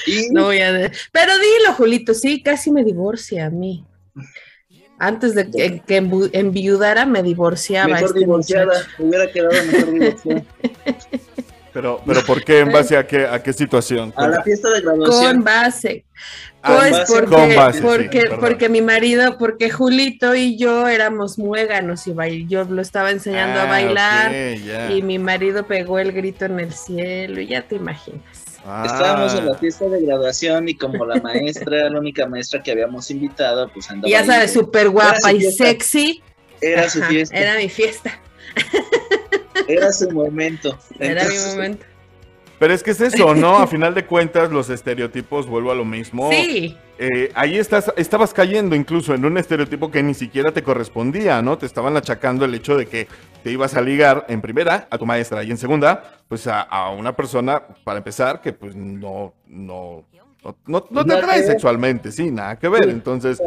Y No voy a de- Pero dilo, Julito, sí, casi me divorcia a mí. Antes de que, que enviudara, me divorciaba. mejor este divorciada, muchacho. hubiera quedado mejor divorciada. Pero, pero ¿por qué? ¿En base a qué, a qué situación? A la fiesta de graduación. Con base. Ah, Pues base, porque, con base, porque, porque mi marido, porque Julito y yo éramos muéganos y bail- yo lo estaba enseñando a Ah, bailar y mi marido pegó el grito en el cielo y ya te imaginas. Ah, Estábamos en la fiesta de graduación y como la maestra, la única maestra que habíamos invitado, pues andaba. Ya sabes, súper guapa Era y sexy. Era su Ajá, fiesta, Era era, mi fiesta, su momento. era mi momento. Pero es que es eso, ¿no? A final de cuentas, los estereotipos, vuelvo a lo mismo. Sí, Eh, ahí estás, estabas cayendo incluso en un estereotipo que ni siquiera te correspondía, ¿no? Te estaban achacando el hecho de que te ibas a ligar en primera a tu maestra y en segunda, pues a, a una persona, para empezar, que pues no, no, no, no- no te atrae sexualmente, sí, nada que ver. Entonces,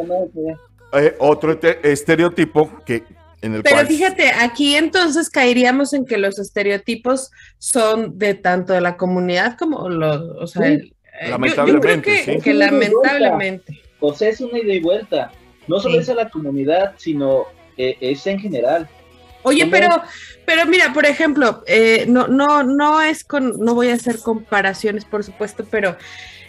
eh, otro este- estereotipo que en el pero cual... fíjate, aquí entonces caeríamos en que los estereotipos son de tanto de la comunidad como los, o sea, Sí. el- eh, yo- yo, creo Lamentablemente, que, sí. que lamentablemente. O sea, es una ida y vuelta. No solo Sí. es a la comunidad, sino eh, es en general. Oye, pero, pero mira, por ejemplo, eh, no, no, no es con, no voy a hacer comparaciones, por supuesto, pero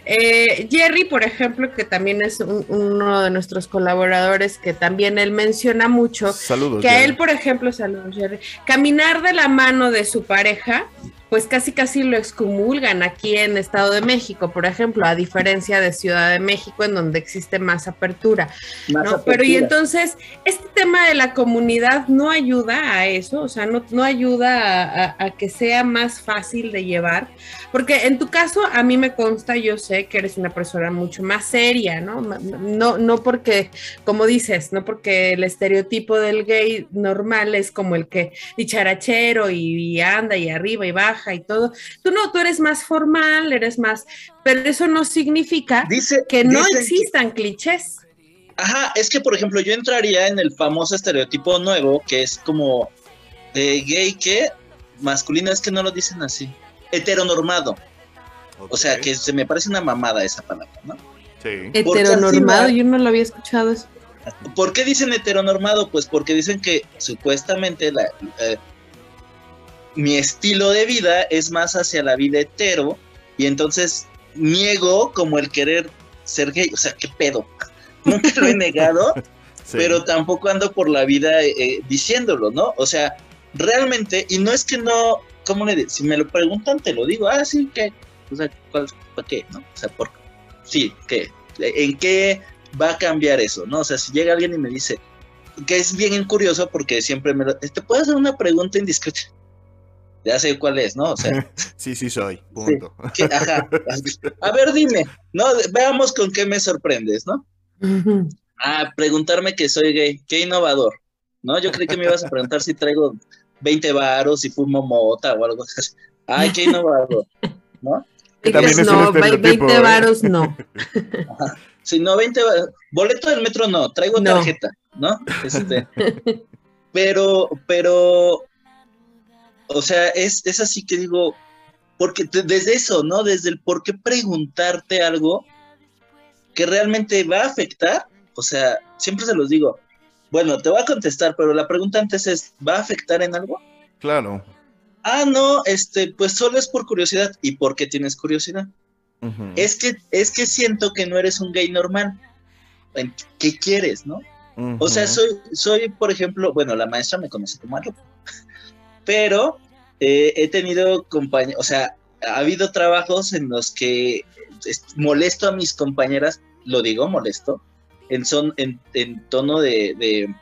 eh, Jerry, por ejemplo, que también es un- uno de nuestros colaboradores, que también él menciona mucho, Saludos. que a él, por ejemplo, saludos, Jerry, caminar de la mano de su pareja pues casi casi lo excomulgan aquí en Estado de México, por ejemplo, a diferencia de Ciudad de México, en donde existe más apertura. Más ¿no? Pero y entonces, este tema de la comunidad no ayuda a eso, o sea, no, no ayuda a, a- a que sea más fácil de llevar, porque en tu caso, a mí me consta, yo sé que eres una persona mucho más seria, ¿no? No, no porque, como dices, no porque el estereotipo del gay normal es como el que dicharachero y, y anda y arriba y baja y todo. Tú no, tú eres más formal, eres más, pero eso no significa Dice, que no existan clichés. Ajá, es que por ejemplo yo entraría en el famoso estereotipo nuevo que es como eh, gay que masculino, es que no lo dicen así, heteronormado. O sea, que se me parece una mamada esa palabra, ¿no? Sí. Heteronormado, yo no lo había escuchado eso. ¿Por qué dicen heteronormado? Pues porque dicen que supuestamente la, eh, mi estilo de vida es más hacia la vida hetero y entonces niego como el querer ser gay. O sea, ¿qué pedo? Nunca lo he negado, sí. pero tampoco ando por la vida eh, diciéndolo, ¿no? O sea, realmente, y no es que no, ¿cómo le digo? Si me lo preguntan, te lo digo, ah, sí, ¿qué? O sea, ¿cuál- ¿para qué? ¿No? O sea, ¿por Sí, ¿qué? ¿En qué va a cambiar eso? ¿No? O sea, si llega alguien y me dice, que es bien curioso porque siempre me lo, ¿te puedo hacer una pregunta indiscreta? Ya sé cuál es, ¿no? O sea, Sí, sí soy. Punto. que- ajá. A ver, dime, ¿no? Veamos con qué me sorprendes, ¿no? Ah, preguntarme que soy gay, qué innovador, ¿no? Yo creí que me ibas a preguntar si traigo 20 varos, si fumo mota o algo así. Ay, qué innovador, ¿no? Que también es un no, ve- estereotipo, 20 ¿eh? varos no. Si no, 20 va- boleto del metro no, traigo No. tarjeta, ¿no? Este, pero, pero, o sea, es, es así que digo, porque desde eso, ¿no? Desde el por qué preguntarte algo que realmente va a afectar, o sea, siempre se los digo, bueno, te voy a contestar, pero la pregunta antes es, ¿va a afectar en algo? Claro. Ah, no, este, pues solo es por curiosidad. ¿Y por qué tienes curiosidad? Es que, es que siento que no eres un gay normal. ¿Qué quieres, no? O sea, soy, soy, por ejemplo, bueno, la maestra me conoce como algo, pero eh, he tenido compañeros, o sea, ha habido trabajos en los que es- molesto a mis compañeras, lo digo molesto, en, son, en, en tono de, de,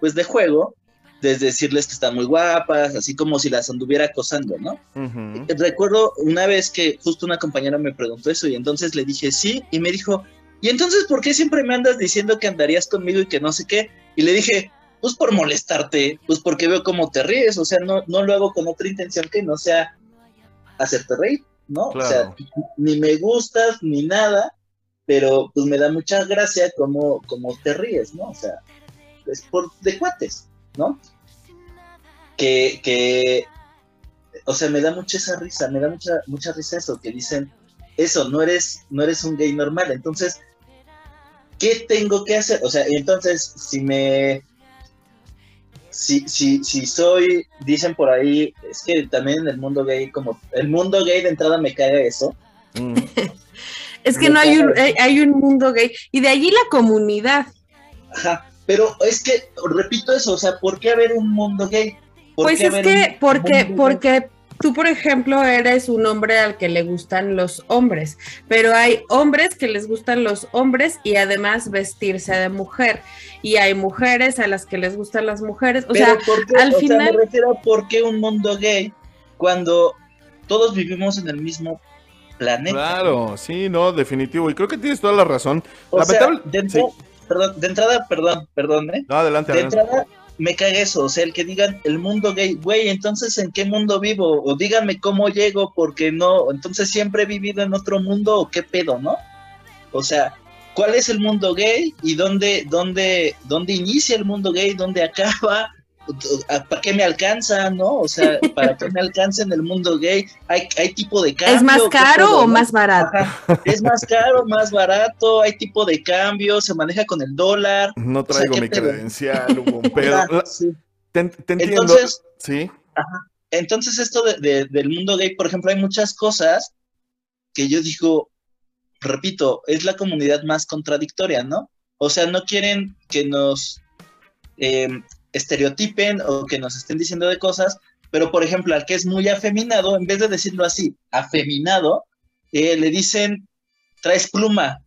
pues de juego, desde decirles que están muy guapas, así como si las anduviera acosando, ¿no? Ujú. recuerdo una vez que justo una compañera me preguntó eso y entonces le dije sí y me dijo, ¿y entonces por qué siempre me andas diciendo que andarías conmigo y que no sé qué? Y le dije, pues por molestarte, pues porque veo cómo te ríes, o sea, no, no lo hago con otra intención que no sea hacerte reír, ¿no? O sea, ni me gustas ni nada, pero pues me da mucha gracia cómo, cómo te ríes, ¿no? O sea, es por de cuates, ¿no? Que, que, o sea, me da mucha esa risa, me da mucha, mucha risa eso, que dicen, eso, no eres, no eres un gay normal, entonces, ¿qué tengo que hacer? O sea, entonces, si me, si, si, si soy, dicen por ahí, es que también en el mundo gay, como, el mundo gay de entrada me caga eso, Mm. Es que no hay un, hay, hay un mundo gay. Y de allí la comunidad. Ajá, pero es que, repito eso, o sea, ¿por qué haber un mundo gay? ¿Por Pues es que, un porque, porque tú, por ejemplo, eres un hombre al que le gustan los hombres, pero hay hombres que les gustan los hombres y además vestirse de mujer. Y hay mujeres a las que les gustan las mujeres. O Pero sea, ¿por qué? al O sea, final- me refiero a por qué un mundo gay cuando todos vivimos en el mismo planeta. Claro, sí, no, definitivo. Y creo que tienes toda la razón. O sea, Lamentable- de, entrada, perdón, de entrada, perdón, perdón, ¿eh? No, adelante, De adelante. entrada me caga eso, o sea, el que digan el mundo gay, güey, entonces ¿en qué mundo vivo? O díganme cómo llego, porque no, entonces siempre he vivido en otro mundo o qué pedo, ¿no? O sea, ¿cuál es el mundo gay y dónde, dónde, dónde inicia el mundo gay, dónde acaba? ¿Para qué me alcanza, no? O sea, ¿para qué me alcanza en el mundo gay? ¿Hay, hay tipo de cambio? ¿es más ¿Qué caro o más barato? Ajá, Es más caro, más barato, hay tipo de cambio, se maneja con el dólar. No o sea, traigo ¿qué mi credencial, hubo un pedo. Ah, La- sí. Te, te entiendo. Entonces, sí. entonces esto de- de- del mundo gay, por ejemplo, hay muchas cosas que yo digo, repito, es la comunidad más contradictoria, ¿no? O sea, no quieren que nos eh, estereotipen o que nos estén diciendo de cosas, Pero, por ejemplo, al que es muy afeminado, en vez de decirlo así, afeminado, eh, le dicen, traes pluma.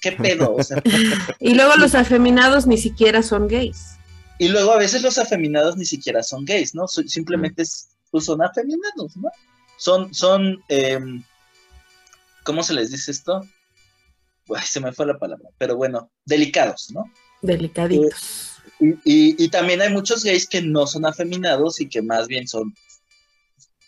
¿Qué pedo? O sea, Y luego los afeminados ni siquiera son gays. y luego a veces los afeminados ni siquiera son gays, ¿no? Simplemente es- pues, son afeminados, ¿no? Son, son, em, ¿cómo se les dice esto? Se me fue la palabra, pero bueno, delicados, ¿no? Delicaditos. Y, y- y también hay muchos gays que no son afeminados y que más bien son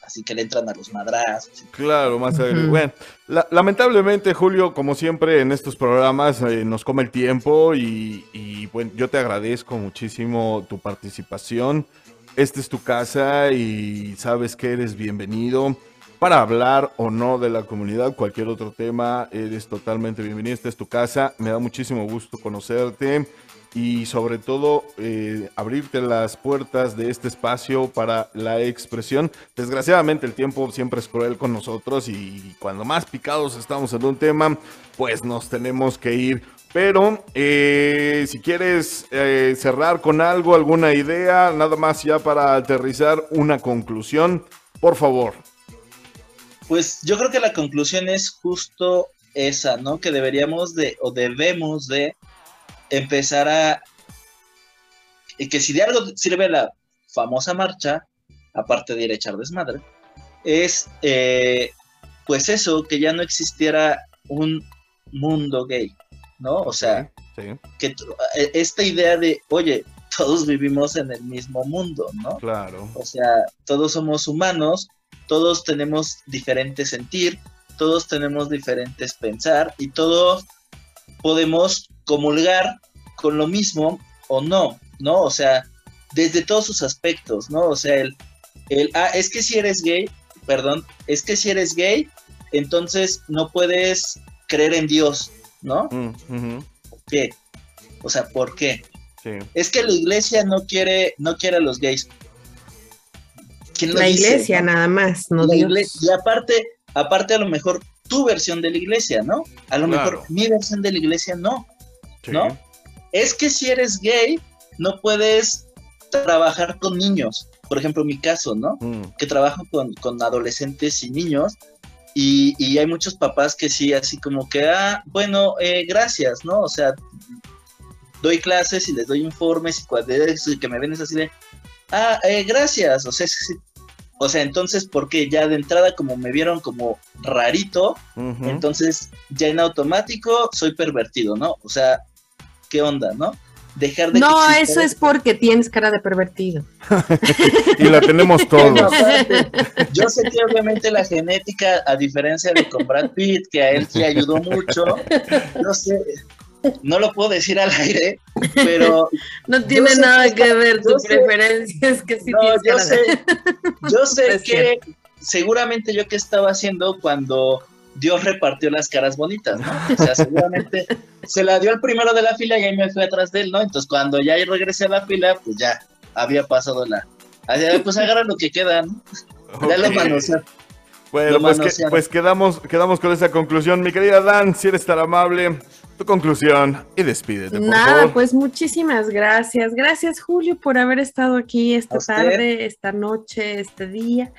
así que le entran a los madrazos. Claro, más adelante. Ujú. Bueno, la- lamentablemente, Julio, como siempre en estos programas, eh, nos come el tiempo y, y, bueno, yo te agradezco muchísimo tu participación. Esta es tu casa y sabes que eres bienvenido para hablar o no de la comunidad, cualquier otro tema, eres totalmente bienvenido. Esta es tu casa. Me da muchísimo gusto conocerte y sobre todo eh, abrirte las puertas de este espacio para la expresión. Desgraciadamente el tiempo siempre es cruel con nosotros y cuando más picados estamos en un tema, pues nos tenemos que ir. Pero eh, si quieres eh, cerrar con algo, alguna idea, nada más ya para aterrizar una conclusión, por favor. Pues yo creo que la conclusión es justo esa, ¿no? Que deberíamos de, o debemos de empezar a... Y que si de algo sirve la famosa marcha, aparte de ir a echar desmadre, es eh, pues eso, que ya no existiera un mundo gay, ¿no? O sea, Sí, que eh, esta idea de, oye, todos vivimos en el mismo mundo, ¿no? claro. O sea, todos somos humanos, todos tenemos diferente sentir, todos tenemos diferentes pensar y todos podemos comulgar con lo mismo o no, ¿no? O sea, desde todos sus aspectos, ¿no? O sea, el, el ah, es que si eres gay, perdón, es que si eres gay, entonces no puedes creer en Dios, ¿no? Mm, ¿Por qué? O sea, ¿por qué? sí. Es que la iglesia no quiere, no quiere a los gays. ¿Quién lo La dice, iglesia no? nada más, no La Dios. igle- Y aparte, aparte a lo mejor tu versión de la iglesia, ¿no? A lo Claro. mejor mi versión de la iglesia no, sí. ¿no? Es que si eres gay, no puedes trabajar con niños. Por ejemplo, mi caso, ¿no? Mm, Que trabajo con, con adolescentes y niños. Y, y hay muchos papás que sí, así como que, ah, bueno, eh, gracias, ¿no? O sea, doy clases y les doy informes y cuando es que me ven es así de, ah, eh, gracias, o sea, sí. o sea, entonces, ¿por qué? Ya de entrada, como me vieron como rarito, entonces ya en automático soy pervertido, ¿no? O sea, ¿qué onda, no? Dejar de No, que eso es porque tienes cara de pervertido. Y la tenemos todos. aparte, yo sé que obviamente la genética, a diferencia de con Brad Pitt, que a él sí ayudó mucho, no sé, no lo puedo decir al aire, pero No tiene nada que- que ver tu yo sé- preferencia, es que sí no, tienes yo cara de- sé, yo sé Es que seguramente yo que estaba haciendo cuando Dios repartió las caras bonitas, ¿no? O sea, seguramente se la dio al primero de la fila y ahí me fui atrás de él, ¿no? Entonces cuando ya regresé a la fila, pues ya había pasado la... Así, Pues agarra lo que queda, ¿no? Ya lo manoseé. Bueno, Lo pues, que- manosearon. pues quedamos, quedamos con esa conclusión. Mi querida Dan, si eres tan amable, tu conclusión y despídete, por Nada, favor. pues muchísimas gracias. Gracias, Julio, por haber estado aquí esta tarde, esta noche, este día.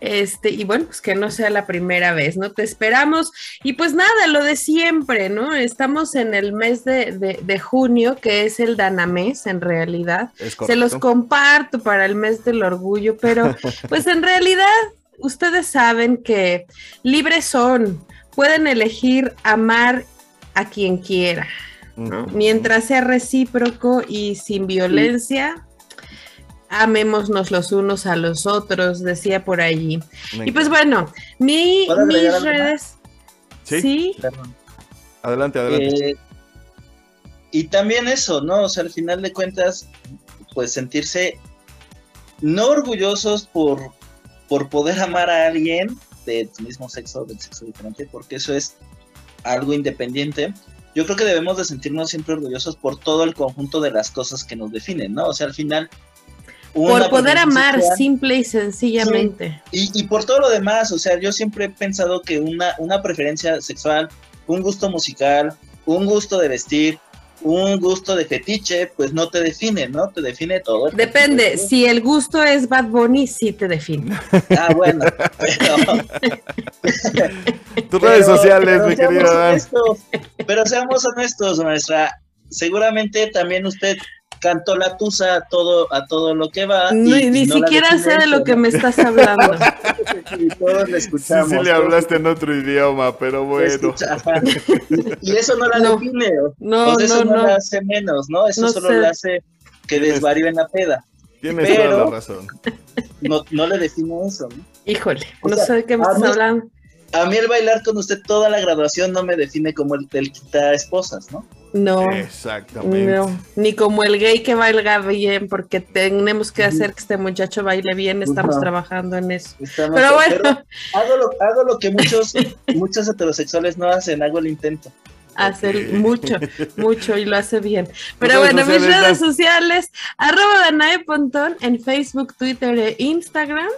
Este, y bueno, pues que no sea la primera vez, ¿no? Te esperamos. Y pues nada, lo de siempre, ¿no? Estamos en el mes de, de- de junio, que es el Danamés, en realidad. Se los comparto para el mes del orgullo, pero pues en realidad ustedes saben que libres son, pueden elegir amar a quien quiera. Mientras sea recíproco y sin violencia, amémonos los unos a los otros, decía por allí. Y pues bueno, mi, ¿Puedo agregar mis redes. Sí. Adelante, adelante. Eh, y también eso, ¿no? O sea, al final de cuentas, pues sentirse no orgullosos por, por poder amar a alguien de tu mismo sexo, del sexo diferente, porque eso es algo independiente. Yo creo que debemos de sentirnos siempre orgullosos por todo el conjunto de las cosas que nos definen, ¿no? O sea, al final... por poder amar simple y sencillamente. y, y por todo lo demás, o sea, yo siempre he pensado que una, una preferencia sexual, un gusto musical, un gusto de vestir, un gusto de fetiche, pues no te define, ¿no? Te define todo. Depende, si el gusto es Bad Bunny, sí te define. Ah, bueno. Pero, Tus redes sociales, pero mi seamos querido honestos, Pero seamos honestos, maestra. Seguramente también usted cantó la tusa a todo, a todo lo que va. y- Ni, y ni no la siquiera sé de lo que ¿no? me estás hablando. Y todos le Sí, escuchamos. sí le hablaste en otro idioma, pero bueno. Y, eso no la No. define. No, sea, eso no, no, no. la hace menos, ¿no? Eso No solo sé. le hace que desvaríe en la peda. Tienes Pero- toda la razón. No, no le define eso, ¿no? Híjole, O no sea, sé de qué me estás mí- hablando. A mí el bailar con usted toda la graduación no me define como el del quita esposas, ¿no? No. Exactamente. No, ni como el gay que baila bien, porque tenemos que hacer que este muchacho baile bien, estamos trabajando en eso. Estamos- Pero bueno, pero hago, lo, hago lo que muchos, muchos heterosexuales no hacen, hago el intento. hacer Ok. mucho, mucho y lo hace bien. Pero redes bueno, mis sociales, redes sociales, arroba Danae Pontón en Facebook, Twitter e Instagram.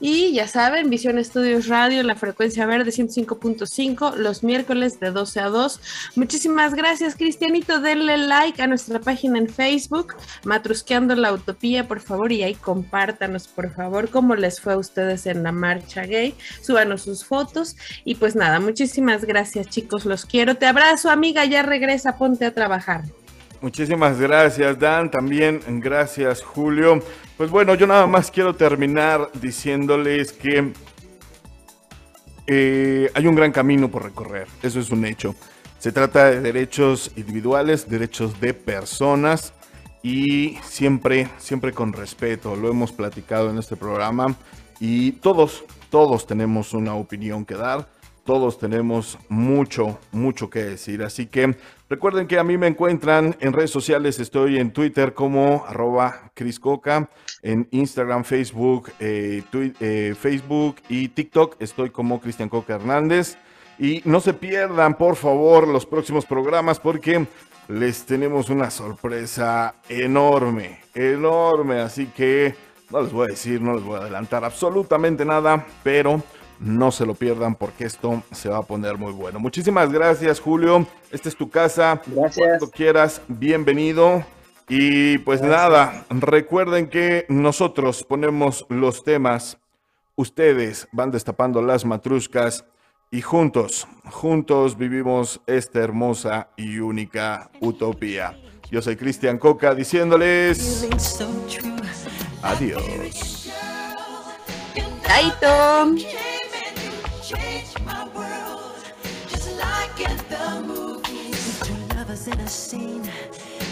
Y ya saben, Visión Estudios Radio la frecuencia verde 105.5 los miércoles de 12 a 2. Muchísimas gracias, Cristianito. Denle like a nuestra página en Facebook, Matrusqueando la Utopía, por favor, y ahí compártanos, por favor, cómo les fue a ustedes en la marcha gay. Súbanos sus fotos. Y pues nada, muchísimas gracias, chicos. Los quiero. Te abrazo, amiga. Ya regresa, ponte a trabajar. Muchísimas gracias, Dan. También gracias, Julio. Pues bueno, yo nada más quiero terminar diciéndoles que eh, hay un gran camino por recorrer. Eso es un hecho. Se trata de derechos individuales, derechos de personas y siempre, siempre con respeto. Lo hemos platicado en este programa y todos, todos tenemos una opinión que dar. Todos tenemos mucho, mucho que decir. Así que recuerden que a mí me encuentran en redes sociales. Estoy en Twitter como arroba Cris Coca. En Instagram, Facebook, eh, eh, Facebook y TikTok estoy como Cristian Coca Hernández. Y no se pierdan, por favor, los próximos programas porque les tenemos una sorpresa enorme, enorme. Así que no les voy a decir, no les voy a adelantar absolutamente nada, pero no se lo pierdan porque esto se va a poner muy bueno. Muchísimas gracias, Julio. Esta es tu casa. Gracias. Cuando quieras, bienvenido. Y pues nada, recuerden que nosotros ponemos los temas, ustedes van destapando las matruscas y juntos, juntos vivimos esta hermosa y única utopía. Yo soy Cristian Coca diciéndoles adiós. Chaito. In a scene,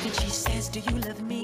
and she says, Do you love me?